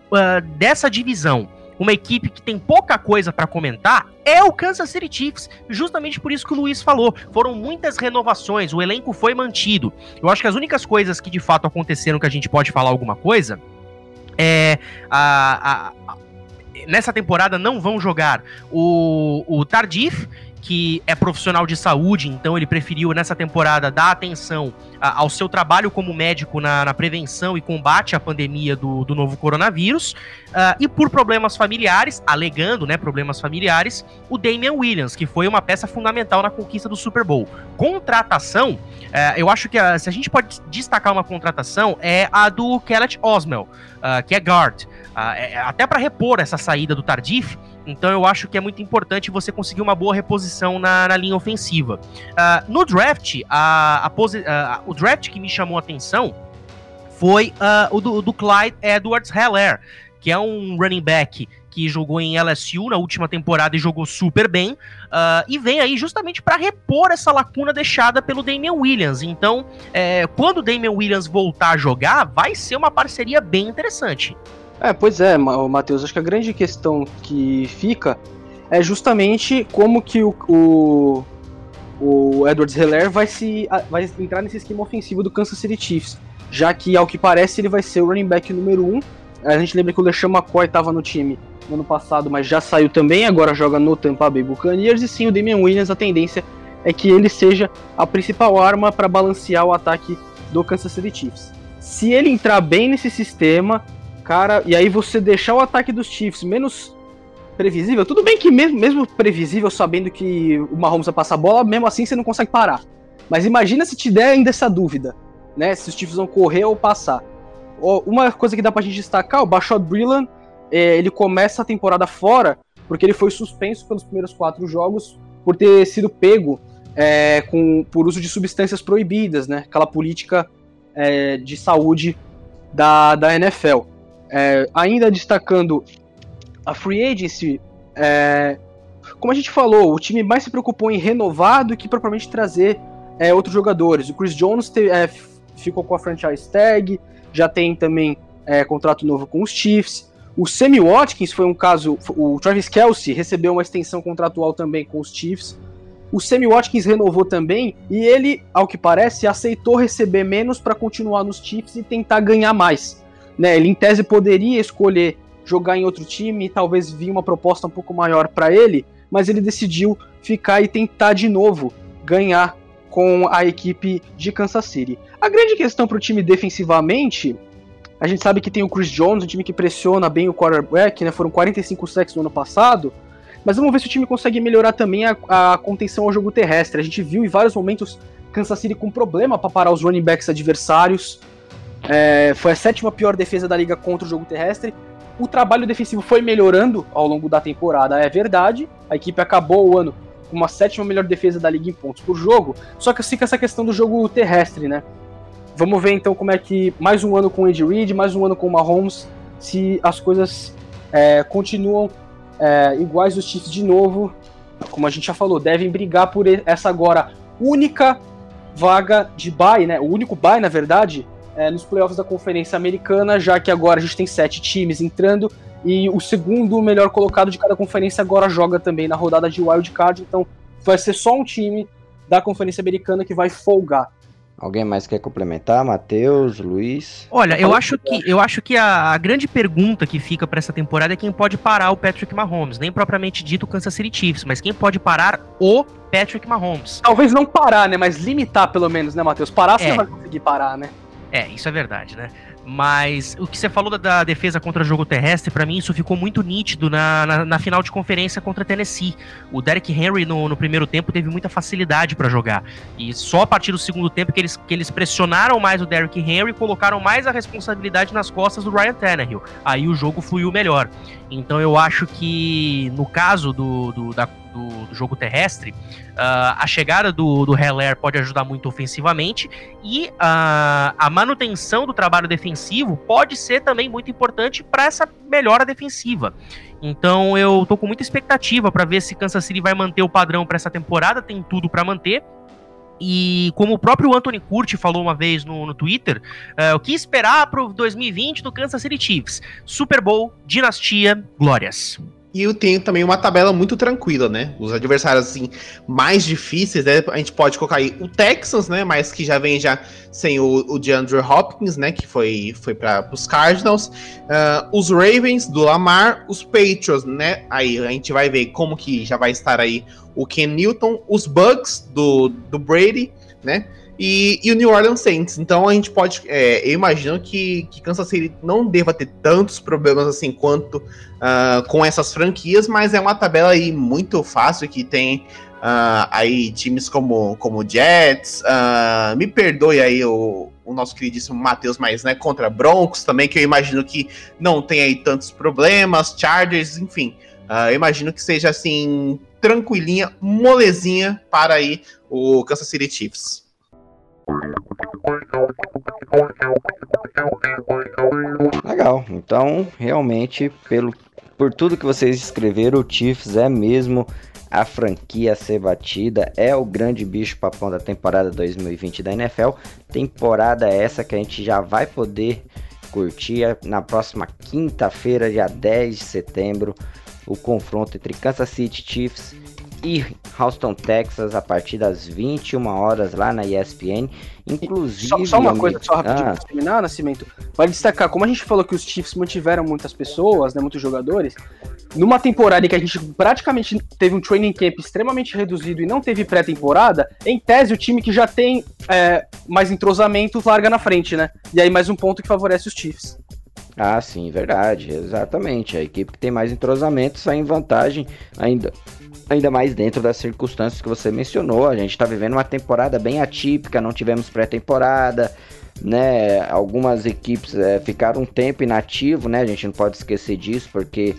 dessa divisão uma equipe que tem pouca coisa para comentar é o Kansas City Chiefs, justamente por isso que o Luiz falou. Foram muitas renovações, o elenco foi mantido. Eu acho que as únicas coisas que de fato aconteceram que a gente pode falar alguma coisa é a, a, a nessa temporada não vão jogar o, o Tardif que é profissional de saúde, então ele preferiu nessa temporada dar atenção a, ao seu trabalho como médico na, na, prevenção e combate à pandemia do, do novo coronavírus, uh, e por problemas familiares, alegando né, problemas familiares, o Damian Williams, que foi uma peça fundamental na conquista do Super Bowl. Contratação, uh, eu acho que a, se a gente pode destacar uma contratação, é a do Kellet Osmel, uh, que é guard. É, até para repor essa saída do Tardif, então eu acho que é muito importante você conseguir uma boa reposição na, na linha ofensiva. Uh, no draft, a, a uh, o draft que me chamou a atenção foi uh, o do, do Clyde Edwards Heller, que é um running back que jogou em LSU na última temporada e jogou super bem, uh, e vem aí justamente para repor essa lacuna deixada pelo Damian Williams. Então, é, quando o Damian Williams voltar a jogar, vai ser uma parceria bem interessante. É, pois é, Matheus, acho que a grande questão que fica é justamente como que o, o, o Edwards Heller vai, se, vai entrar nesse esquema ofensivo do Kansas City Chiefs, já que, ao que parece, ele vai ser o running back número 1. Um. A gente lembra que o LeSean McCoy estava no time no ano passado, mas já saiu também, agora joga no Tampa Bay Buccaneers, e sim, o Damian Williams, a tendência é que ele seja a principal arma para balancear o ataque do Kansas City Chiefs. Se ele entrar bem nesse sistema, cara, e aí você deixar o ataque dos Chiefs menos previsível, tudo bem que mesmo, mesmo previsível, sabendo que o Mahomes vai passar a bola, mesmo assim você não consegue parar. Mas imagina se te der ainda essa dúvida, né? Se os Chiefs vão correr ou passar. Uma coisa que dá pra gente destacar, o Bashot Brillan, é, ele começa a temporada fora, porque ele foi suspenso pelos primeiros quatro jogos por ter sido pego é, com, por uso de substâncias proibidas, né? Aquela política é, de saúde da, da NFL. É, ainda destacando a free agency, é, como a gente falou, o time mais se preocupou em renovar do que propriamente trazer é, outros jogadores. O Chris Jones te, é, ficou com a franchise tag, já tem também é, contrato novo com os Chiefs. O Sammy Watkins foi um caso. O Travis Kelsey recebeu uma extensão contratual também com os Chiefs. O Sammy Watkins renovou também e ele, ao que parece, aceitou receber menos para continuar nos Chiefs e tentar ganhar mais. Né, ele, em tese, poderia escolher jogar em outro time e talvez vir uma proposta um pouco maior para ele, mas ele decidiu ficar e tentar de novo ganhar com a equipe de Kansas City. A grande questão para o time defensivamente, a gente sabe que tem o Chris Jones, um time que pressiona bem o quarterback, né? Foram 45 sacks no ano passado. Mas vamos ver se o time consegue melhorar também a, a contenção ao jogo terrestre. A gente viu em vários momentos Kansas City com problema para parar os running backs adversários. É, foi a sétima pior defesa da liga contra o jogo terrestre. O trabalho defensivo foi melhorando ao longo da temporada, é verdade. A equipe acabou o ano com uma sétima melhor defesa da liga em pontos por jogo. Só que fica essa questão do jogo terrestre, né? Vamos ver então como é que mais um ano com o Reid, mais um ano com o Mahomes, se as coisas é, continuam é, iguais dos Chiefs de novo. Como a gente já falou, devem brigar por essa agora única vaga de bye, né? O único bye, na verdade, é, nos playoffs da Conferência Americana, já que agora a gente tem sete times entrando e o segundo melhor colocado de cada conferência agora joga também na rodada de wild card, então vai ser só um time da Conferência Americana que vai folgar. Alguém mais quer complementar? Matheus, Luiz? Olha, eu acho que, eu acho que a, a grande pergunta que fica para essa temporada é quem pode parar o Patrick Mahomes. Nem propriamente dito o Kansas City Chiefs, mas quem pode parar o Patrick Mahomes. Talvez não parar, né? Mas limitar pelo menos, né, Matheus? Parar você é. não vai conseguir parar, né? É, isso é verdade, né? Mas o que você falou da, da defesa contra o jogo terrestre, para mim isso ficou muito nítido na, na, na, final de conferência contra Tennessee. O Derek Henry no, no primeiro tempo teve muita facilidade para jogar. E só a partir do segundo tempo que eles, que eles pressionaram mais o Derek Henry e colocaram mais a responsabilidade nas costas do Ryan Tannehill. Aí o jogo fluiu melhor. Então eu acho que no caso do, do, da, do, do jogo terrestre, uh, a chegada do, do Heller pode ajudar muito ofensivamente e uh, a manutenção do trabalho defensivo pode ser também muito importante para essa melhora defensiva. Então eu tô com muita expectativa para ver se Kansas City vai manter o padrão para essa temporada, tem tudo para manter. E como o próprio Anthony Curti falou uma vez no, no Twitter, uh, o que esperar pro 2020 do Kansas City Chiefs? Super Bowl, dinastia, glórias. E eu tenho também uma tabela muito tranquila, né? Os adversários assim mais difíceis, né? A gente pode colocar aí o Texans, né? Mas que já vem já sem o, o DeAndre Hopkins, né? Que foi, foi para os Cardinals. Uh, os Ravens do Lamar, os Patriots, né? Aí a gente vai ver como que já vai estar aí o Ken Newton, os Bucks do, do Brady, né? E, e, o New Orleans Saints. Então a gente pode. É, eu imagino que, que Kansas City não deva ter tantos problemas assim quanto uh, com essas franquias, mas é uma tabela aí muito fácil que tem. Uh, aí times como, como Jets, uh, me perdoe aí o, o nosso queridíssimo Matheus, mas né, contra Broncos também, que eu imagino que não tem aí tantos problemas, Chargers, enfim, eu imagino que seja assim, tranquilinha, molezinha para aí o Kansas City Chiefs. Legal. Então, realmente, pelo por tudo que vocês escreveram, o Chiefs é mesmo a franquia a ser batida, é o grande bicho papão da temporada 2020 da NFL. Temporada essa que a gente já vai poder curtir na próxima quinta-feira, dia 10 de setembro, o confronto entre Kansas City Chiefs e Houston, Texas, a partir das 21 horas lá na ESPN. Inclusive. Só, só uma coisa, só rapidinho ah. pra terminar, Nascimento. Vale destacar, como a gente falou que os Chiefs mantiveram muitas pessoas, né, muitos jogadores, numa temporada em que a gente praticamente teve um training camp extremamente reduzido e não teve pré-temporada, em tese o time que já tem é, mais entrosamento larga na frente, né? E aí mais um ponto que favorece os Chiefs. Ah, sim, verdade, exatamente. A equipe que tem mais entrosamento sai em vantagem ainda ainda mais dentro das circunstâncias que você mencionou. A gente está vivendo uma temporada bem atípica, não tivemos pré-temporada, né? Algumas equipes é, ficaram um tempo inativo, né? A gente não pode esquecer disso, porque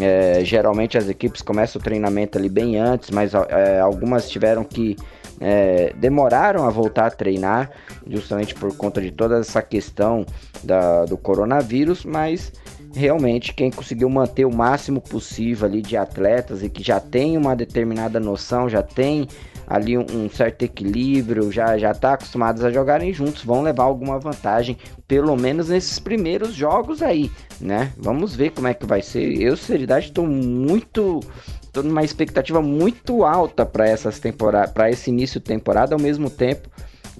é, geralmente as equipes começam o treinamento ali bem antes, mas é, algumas tiveram que é, demoraram a voltar a treinar, justamente por conta de toda essa questão da, do coronavírus, mas realmente quem conseguiu manter o máximo possível ali de atletas e que já tem uma determinada noção, já tem ali um, um certo equilíbrio, já já tá acostumados a jogarem juntos, vão levar alguma vantagem, pelo menos nesses primeiros jogos aí, né? Vamos ver como é que vai ser. Eu, seriedade, estou muito tô numa expectativa muito alta para essas temporadas, para esse início de temporada, ao mesmo tempo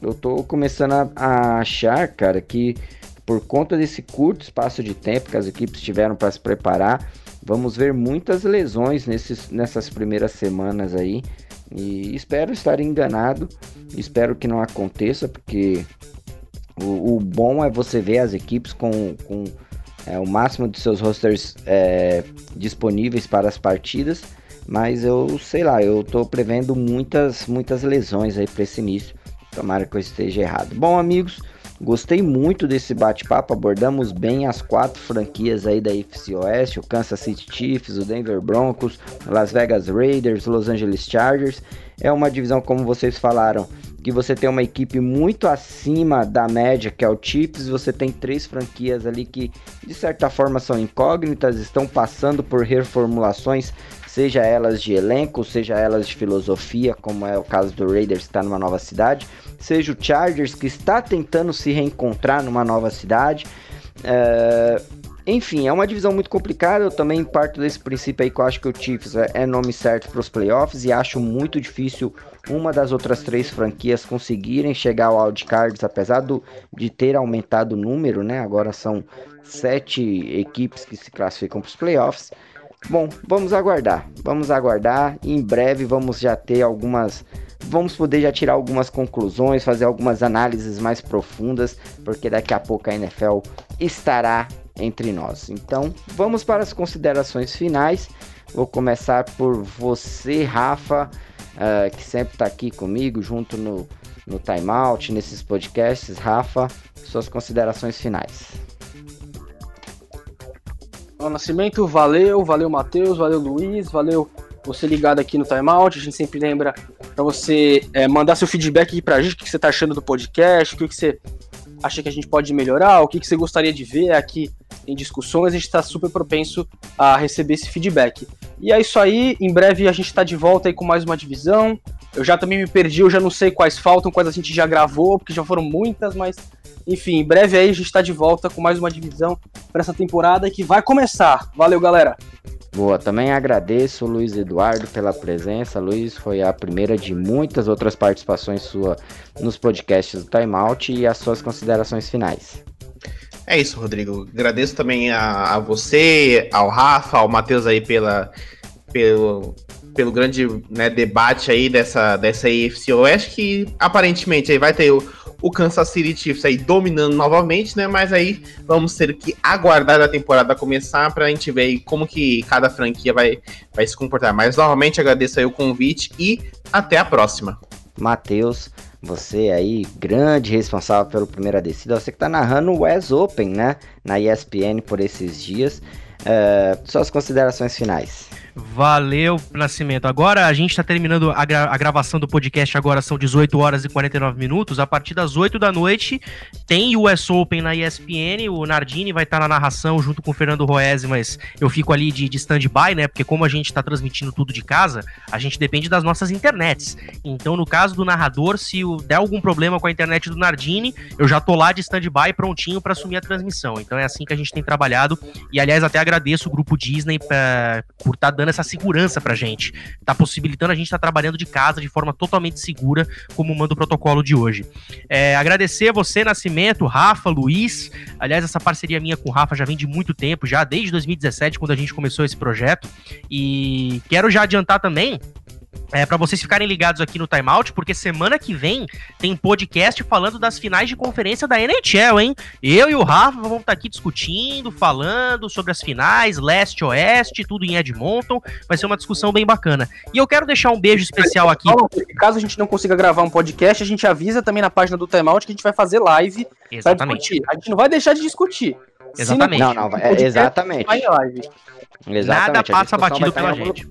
eu tô começando a, a achar, cara, que por conta desse curto espaço de tempo que as equipes tiveram para se preparar, vamos ver muitas lesões nesses, nessas primeiras semanas aí. E espero estar enganado, espero que não aconteça, porque o, o bom é você ver as equipes com, com é, o máximo de seus rosters é, disponíveis para as partidas. Mas eu sei lá, eu tô prevendo muitas, muitas lesões aí para esse início. Tomara que eu esteja errado. Bom, amigos, Gostei muito desse bate-papo, abordamos bem as quatro franquias aí da FC Oeste, o Kansas City Chiefs, o Denver Broncos, Las Vegas Raiders, Los Angeles Chargers. É uma divisão, como vocês falaram, que você tem uma equipe muito acima da média, que é o Chiefs, você tem três franquias ali que de certa forma são incógnitas, estão passando por reformulações, seja elas de elenco, seja elas de filosofia, como é o caso do Raiders que está numa nova cidade seja o Chargers que está tentando se reencontrar numa nova cidade. É... Enfim, é uma divisão muito complicada. Eu também parto desse princípio aí que eu acho que o Chiefs é, é nome certo para os playoffs e acho muito difícil uma das outras três franquias conseguirem chegar ao wildcards, apesar do, de ter aumentado o número, né? Agora são sete equipes que se classificam para os playoffs. Bom, vamos aguardar. Vamos aguardar. Em breve vamos já ter algumas vamos poder já tirar algumas conclusões, fazer algumas análises mais profundas, porque daqui a pouco a NFL estará entre nós. Então, vamos para as considerações finais. Vou começar por você, Rafa, uh, que sempre está aqui comigo, junto no, no Timeout, nesses podcasts. Rafa, suas considerações finais. O Nascimento, valeu, valeu Matheus, valeu Luiz, valeu você ligado aqui no Timeout. A gente sempre lembra para você é, mandar seu feedback aqui pra gente, o que você tá achando do podcast, o que você acha que a gente pode melhorar, o que você gostaria de ver aqui em discussões. A gente está super propenso a receber esse feedback. E é isso aí, em breve a gente está de volta aí com mais uma divisão. Eu já também me perdi, eu já não sei quais faltam, quais a gente já gravou, porque já foram muitas, mas enfim, em breve aí a gente está de volta com mais uma divisão para essa temporada que vai começar. Valeu, galera! Boa, também agradeço o Luiz Eduardo pela presença. Luiz foi a primeira de muitas outras participações sua nos podcasts do Time Out e as suas considerações finais. É isso, Rodrigo. Agradeço também a, a você, ao Rafa, ao Matheus aí pela, pelo, pelo grande né, debate aí dessa, dessa AFC Oeste, que aparentemente aí vai ter o, o Kansas City Chiefs aí dominando novamente, né? Mas aí vamos ter que aguardar a temporada começar para a gente ver como que cada franquia vai, vai se comportar. Mas novamente agradeço aí o convite e até a próxima. Matheus, você aí, grande responsável pelo primeira descida, você que tá narrando o West Open, né? Na ESPN por esses dias. Uh, suas considerações finais. Valeu, Nascimento. Agora a gente está terminando a, gra a, gravação do podcast, agora são 18 horas e 49 minutos. A partir das 8 da noite tem o US Open na ESPN. O Nardini vai estar tá na narração junto com o Fernando Roese, mas eu fico ali de, de stand-by, né? Porque como a gente está transmitindo tudo de casa, a gente depende das nossas internets. Então, no caso do narrador, se der algum problema com a internet do Nardini, eu já tô lá de stand-by prontinho para assumir a transmissão. Então é assim que a gente tem trabalhado. E aliás, até agradeço o grupo Disney pra, por estar tá dando essa segurança pra gente. Tá possibilitando a gente estar tá trabalhando de casa de forma totalmente segura, como manda o protocolo de hoje. É, agradecer a você, Nascimento, Rafa, Luiz. Aliás, essa parceria minha com o Rafa já vem de muito tempo, já desde 2017, quando a gente começou esse projeto. E quero já adiantar também é, para vocês ficarem ligados aqui no Timeout, porque semana que vem tem podcast falando das finais de conferência da NHL, hein? Eu e o Rafa vamos estar tá aqui discutindo, falando sobre as finais, leste-oeste, tudo em Edmonton. Vai ser uma discussão bem bacana. E eu quero deixar um beijo especial aqui. Caso a gente não consiga gravar um podcast, a gente avisa também na página do Timeout que a gente vai fazer live. Exatamente. A gente não vai deixar de discutir. Exatamente. Não, não, é, exatamente. Vai live. Exatamente. Nada passa batido pela gente.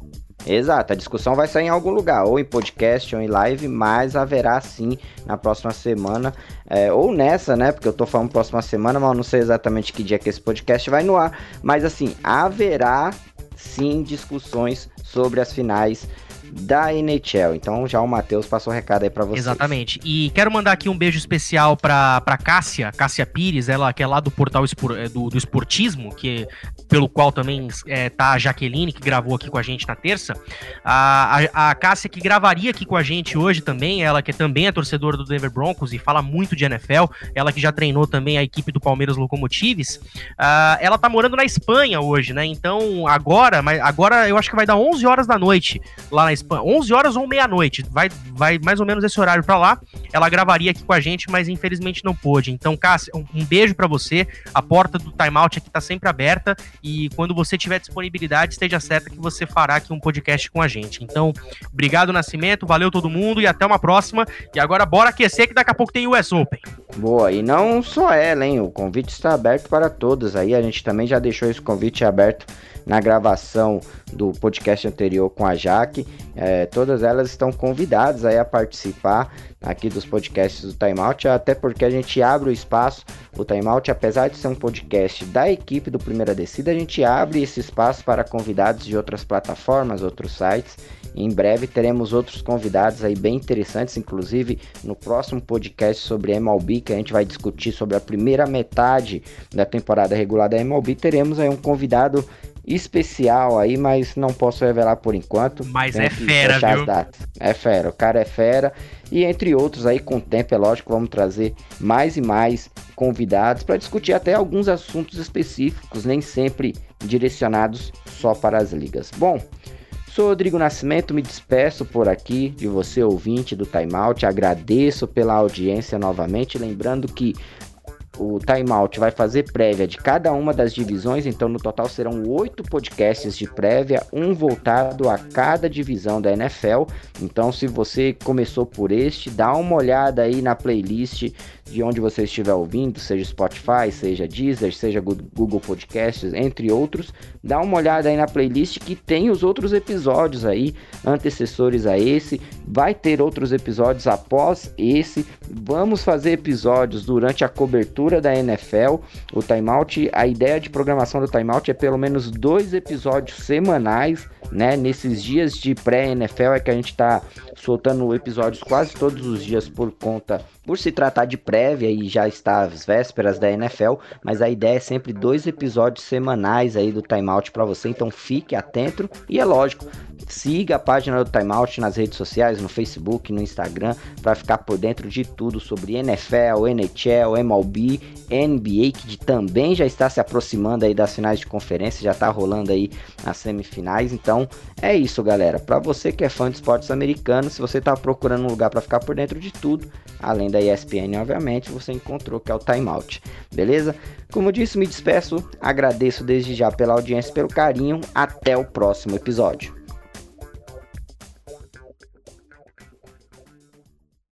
Exato, a discussão vai sair em algum lugar, ou em podcast ou em live, mas haverá sim na próxima semana, é, ou nessa, né? Porque eu tô falando próxima semana, mas eu não sei exatamente que dia que esse podcast vai no ar, mas assim, haverá sim discussões sobre as finais da NHL. Então já o Matheus passou o recado aí para vocês. Exatamente. E quero mandar aqui um beijo especial para para Cássia, Cássia Pires, ela que é lá do portal espor, é, do, do esportismo, que pelo qual também é, tá a Jaqueline, que gravou aqui com a gente na terça. A, a, a Cássia que gravaria aqui com a gente hoje também, ela que também é torcedora do Denver Broncos e fala muito de NFL, ela que já treinou também a equipe do Palmeiras Locomotives. Uh, ela tá morando na Espanha hoje, né? Então agora, mas agora eu acho que vai dar 11 horas da noite lá na Espanha, 11 horas ou meia-noite, vai, vai mais ou menos esse horário para lá. Ela gravaria aqui com a gente, mas infelizmente não pôde. Então, Cássia, um, um beijo para você. A porta do timeout aqui tá sempre aberta e quando você tiver disponibilidade, esteja certa que você fará aqui um podcast com a gente. Então, obrigado, Nascimento, valeu todo mundo e até uma próxima. E agora bora aquecer que daqui a pouco tem o US Open. Boa, e não só ela, hein? O convite está aberto para todos aí. A gente também já deixou esse convite aberto na gravação do podcast anterior com a Jaque. É, todas elas estão convidadas aí a participar aqui dos podcasts do Timeout, até porque a gente abre o espaço. O Timeout, apesar de ser um podcast da equipe do Primeira Descida, a gente abre esse espaço para convidados de outras plataformas, outros sites. Em breve teremos outros convidados aí bem interessantes, inclusive no próximo podcast sobre MLB, que a gente vai discutir sobre a primeira metade da temporada regular da MLB, teremos aí um convidado especial aí, mas não posso revelar por enquanto. Mas é fera, viu? É fera, o cara é fera. E entre outros aí, com o tempo, é lógico, vamos trazer mais e mais convidados para discutir até alguns assuntos específicos, nem sempre direcionados só para as ligas. Bom, sou Rodrigo Nascimento, me despeço por aqui de você, ouvinte do Timeout. Agradeço pela audiência novamente, lembrando que o Timeout vai fazer prévia de cada uma das divisões, então no total serão oito podcasts de prévia, um voltado a cada divisão da NFL. Então, se você começou por este, dá uma olhada aí na playlist de onde você estiver ouvindo, seja Spotify, seja Deezer, seja Google Podcasts, entre outros. Dá uma olhada aí na playlist que tem os outros episódios aí, antecessores a esse. Vai ter outros episódios após esse. Vamos fazer episódios durante a cobertura da NFL. O Timeout, a ideia de programação do Timeout é pelo menos dois episódios semanais, né? Nesses dias de pré-NFL é que a gente tá soltando episódios quase todos os dias por conta, por se tratar de prévia e já está às vésperas da NFL, mas a ideia é sempre dois episódios semanais aí do Timeout para você, então fique atento e é lógico, siga a página do Timeout nas redes sociais, no Facebook, no Instagram, para ficar por dentro de tudo sobre NFL, NHL, MLB, NBA, que também já está se aproximando aí das finais de conferência, já está rolando aí as semifinais, então é isso, galera. Para você que é fã de esportes americanos, se você está procurando um lugar para ficar por dentro de tudo, além da ESPN, obviamente, você encontrou que é o Timeout, beleza? Como eu disse, me despeço, agradeço desde já pela audiência, pelo carinho, até o próximo episódio.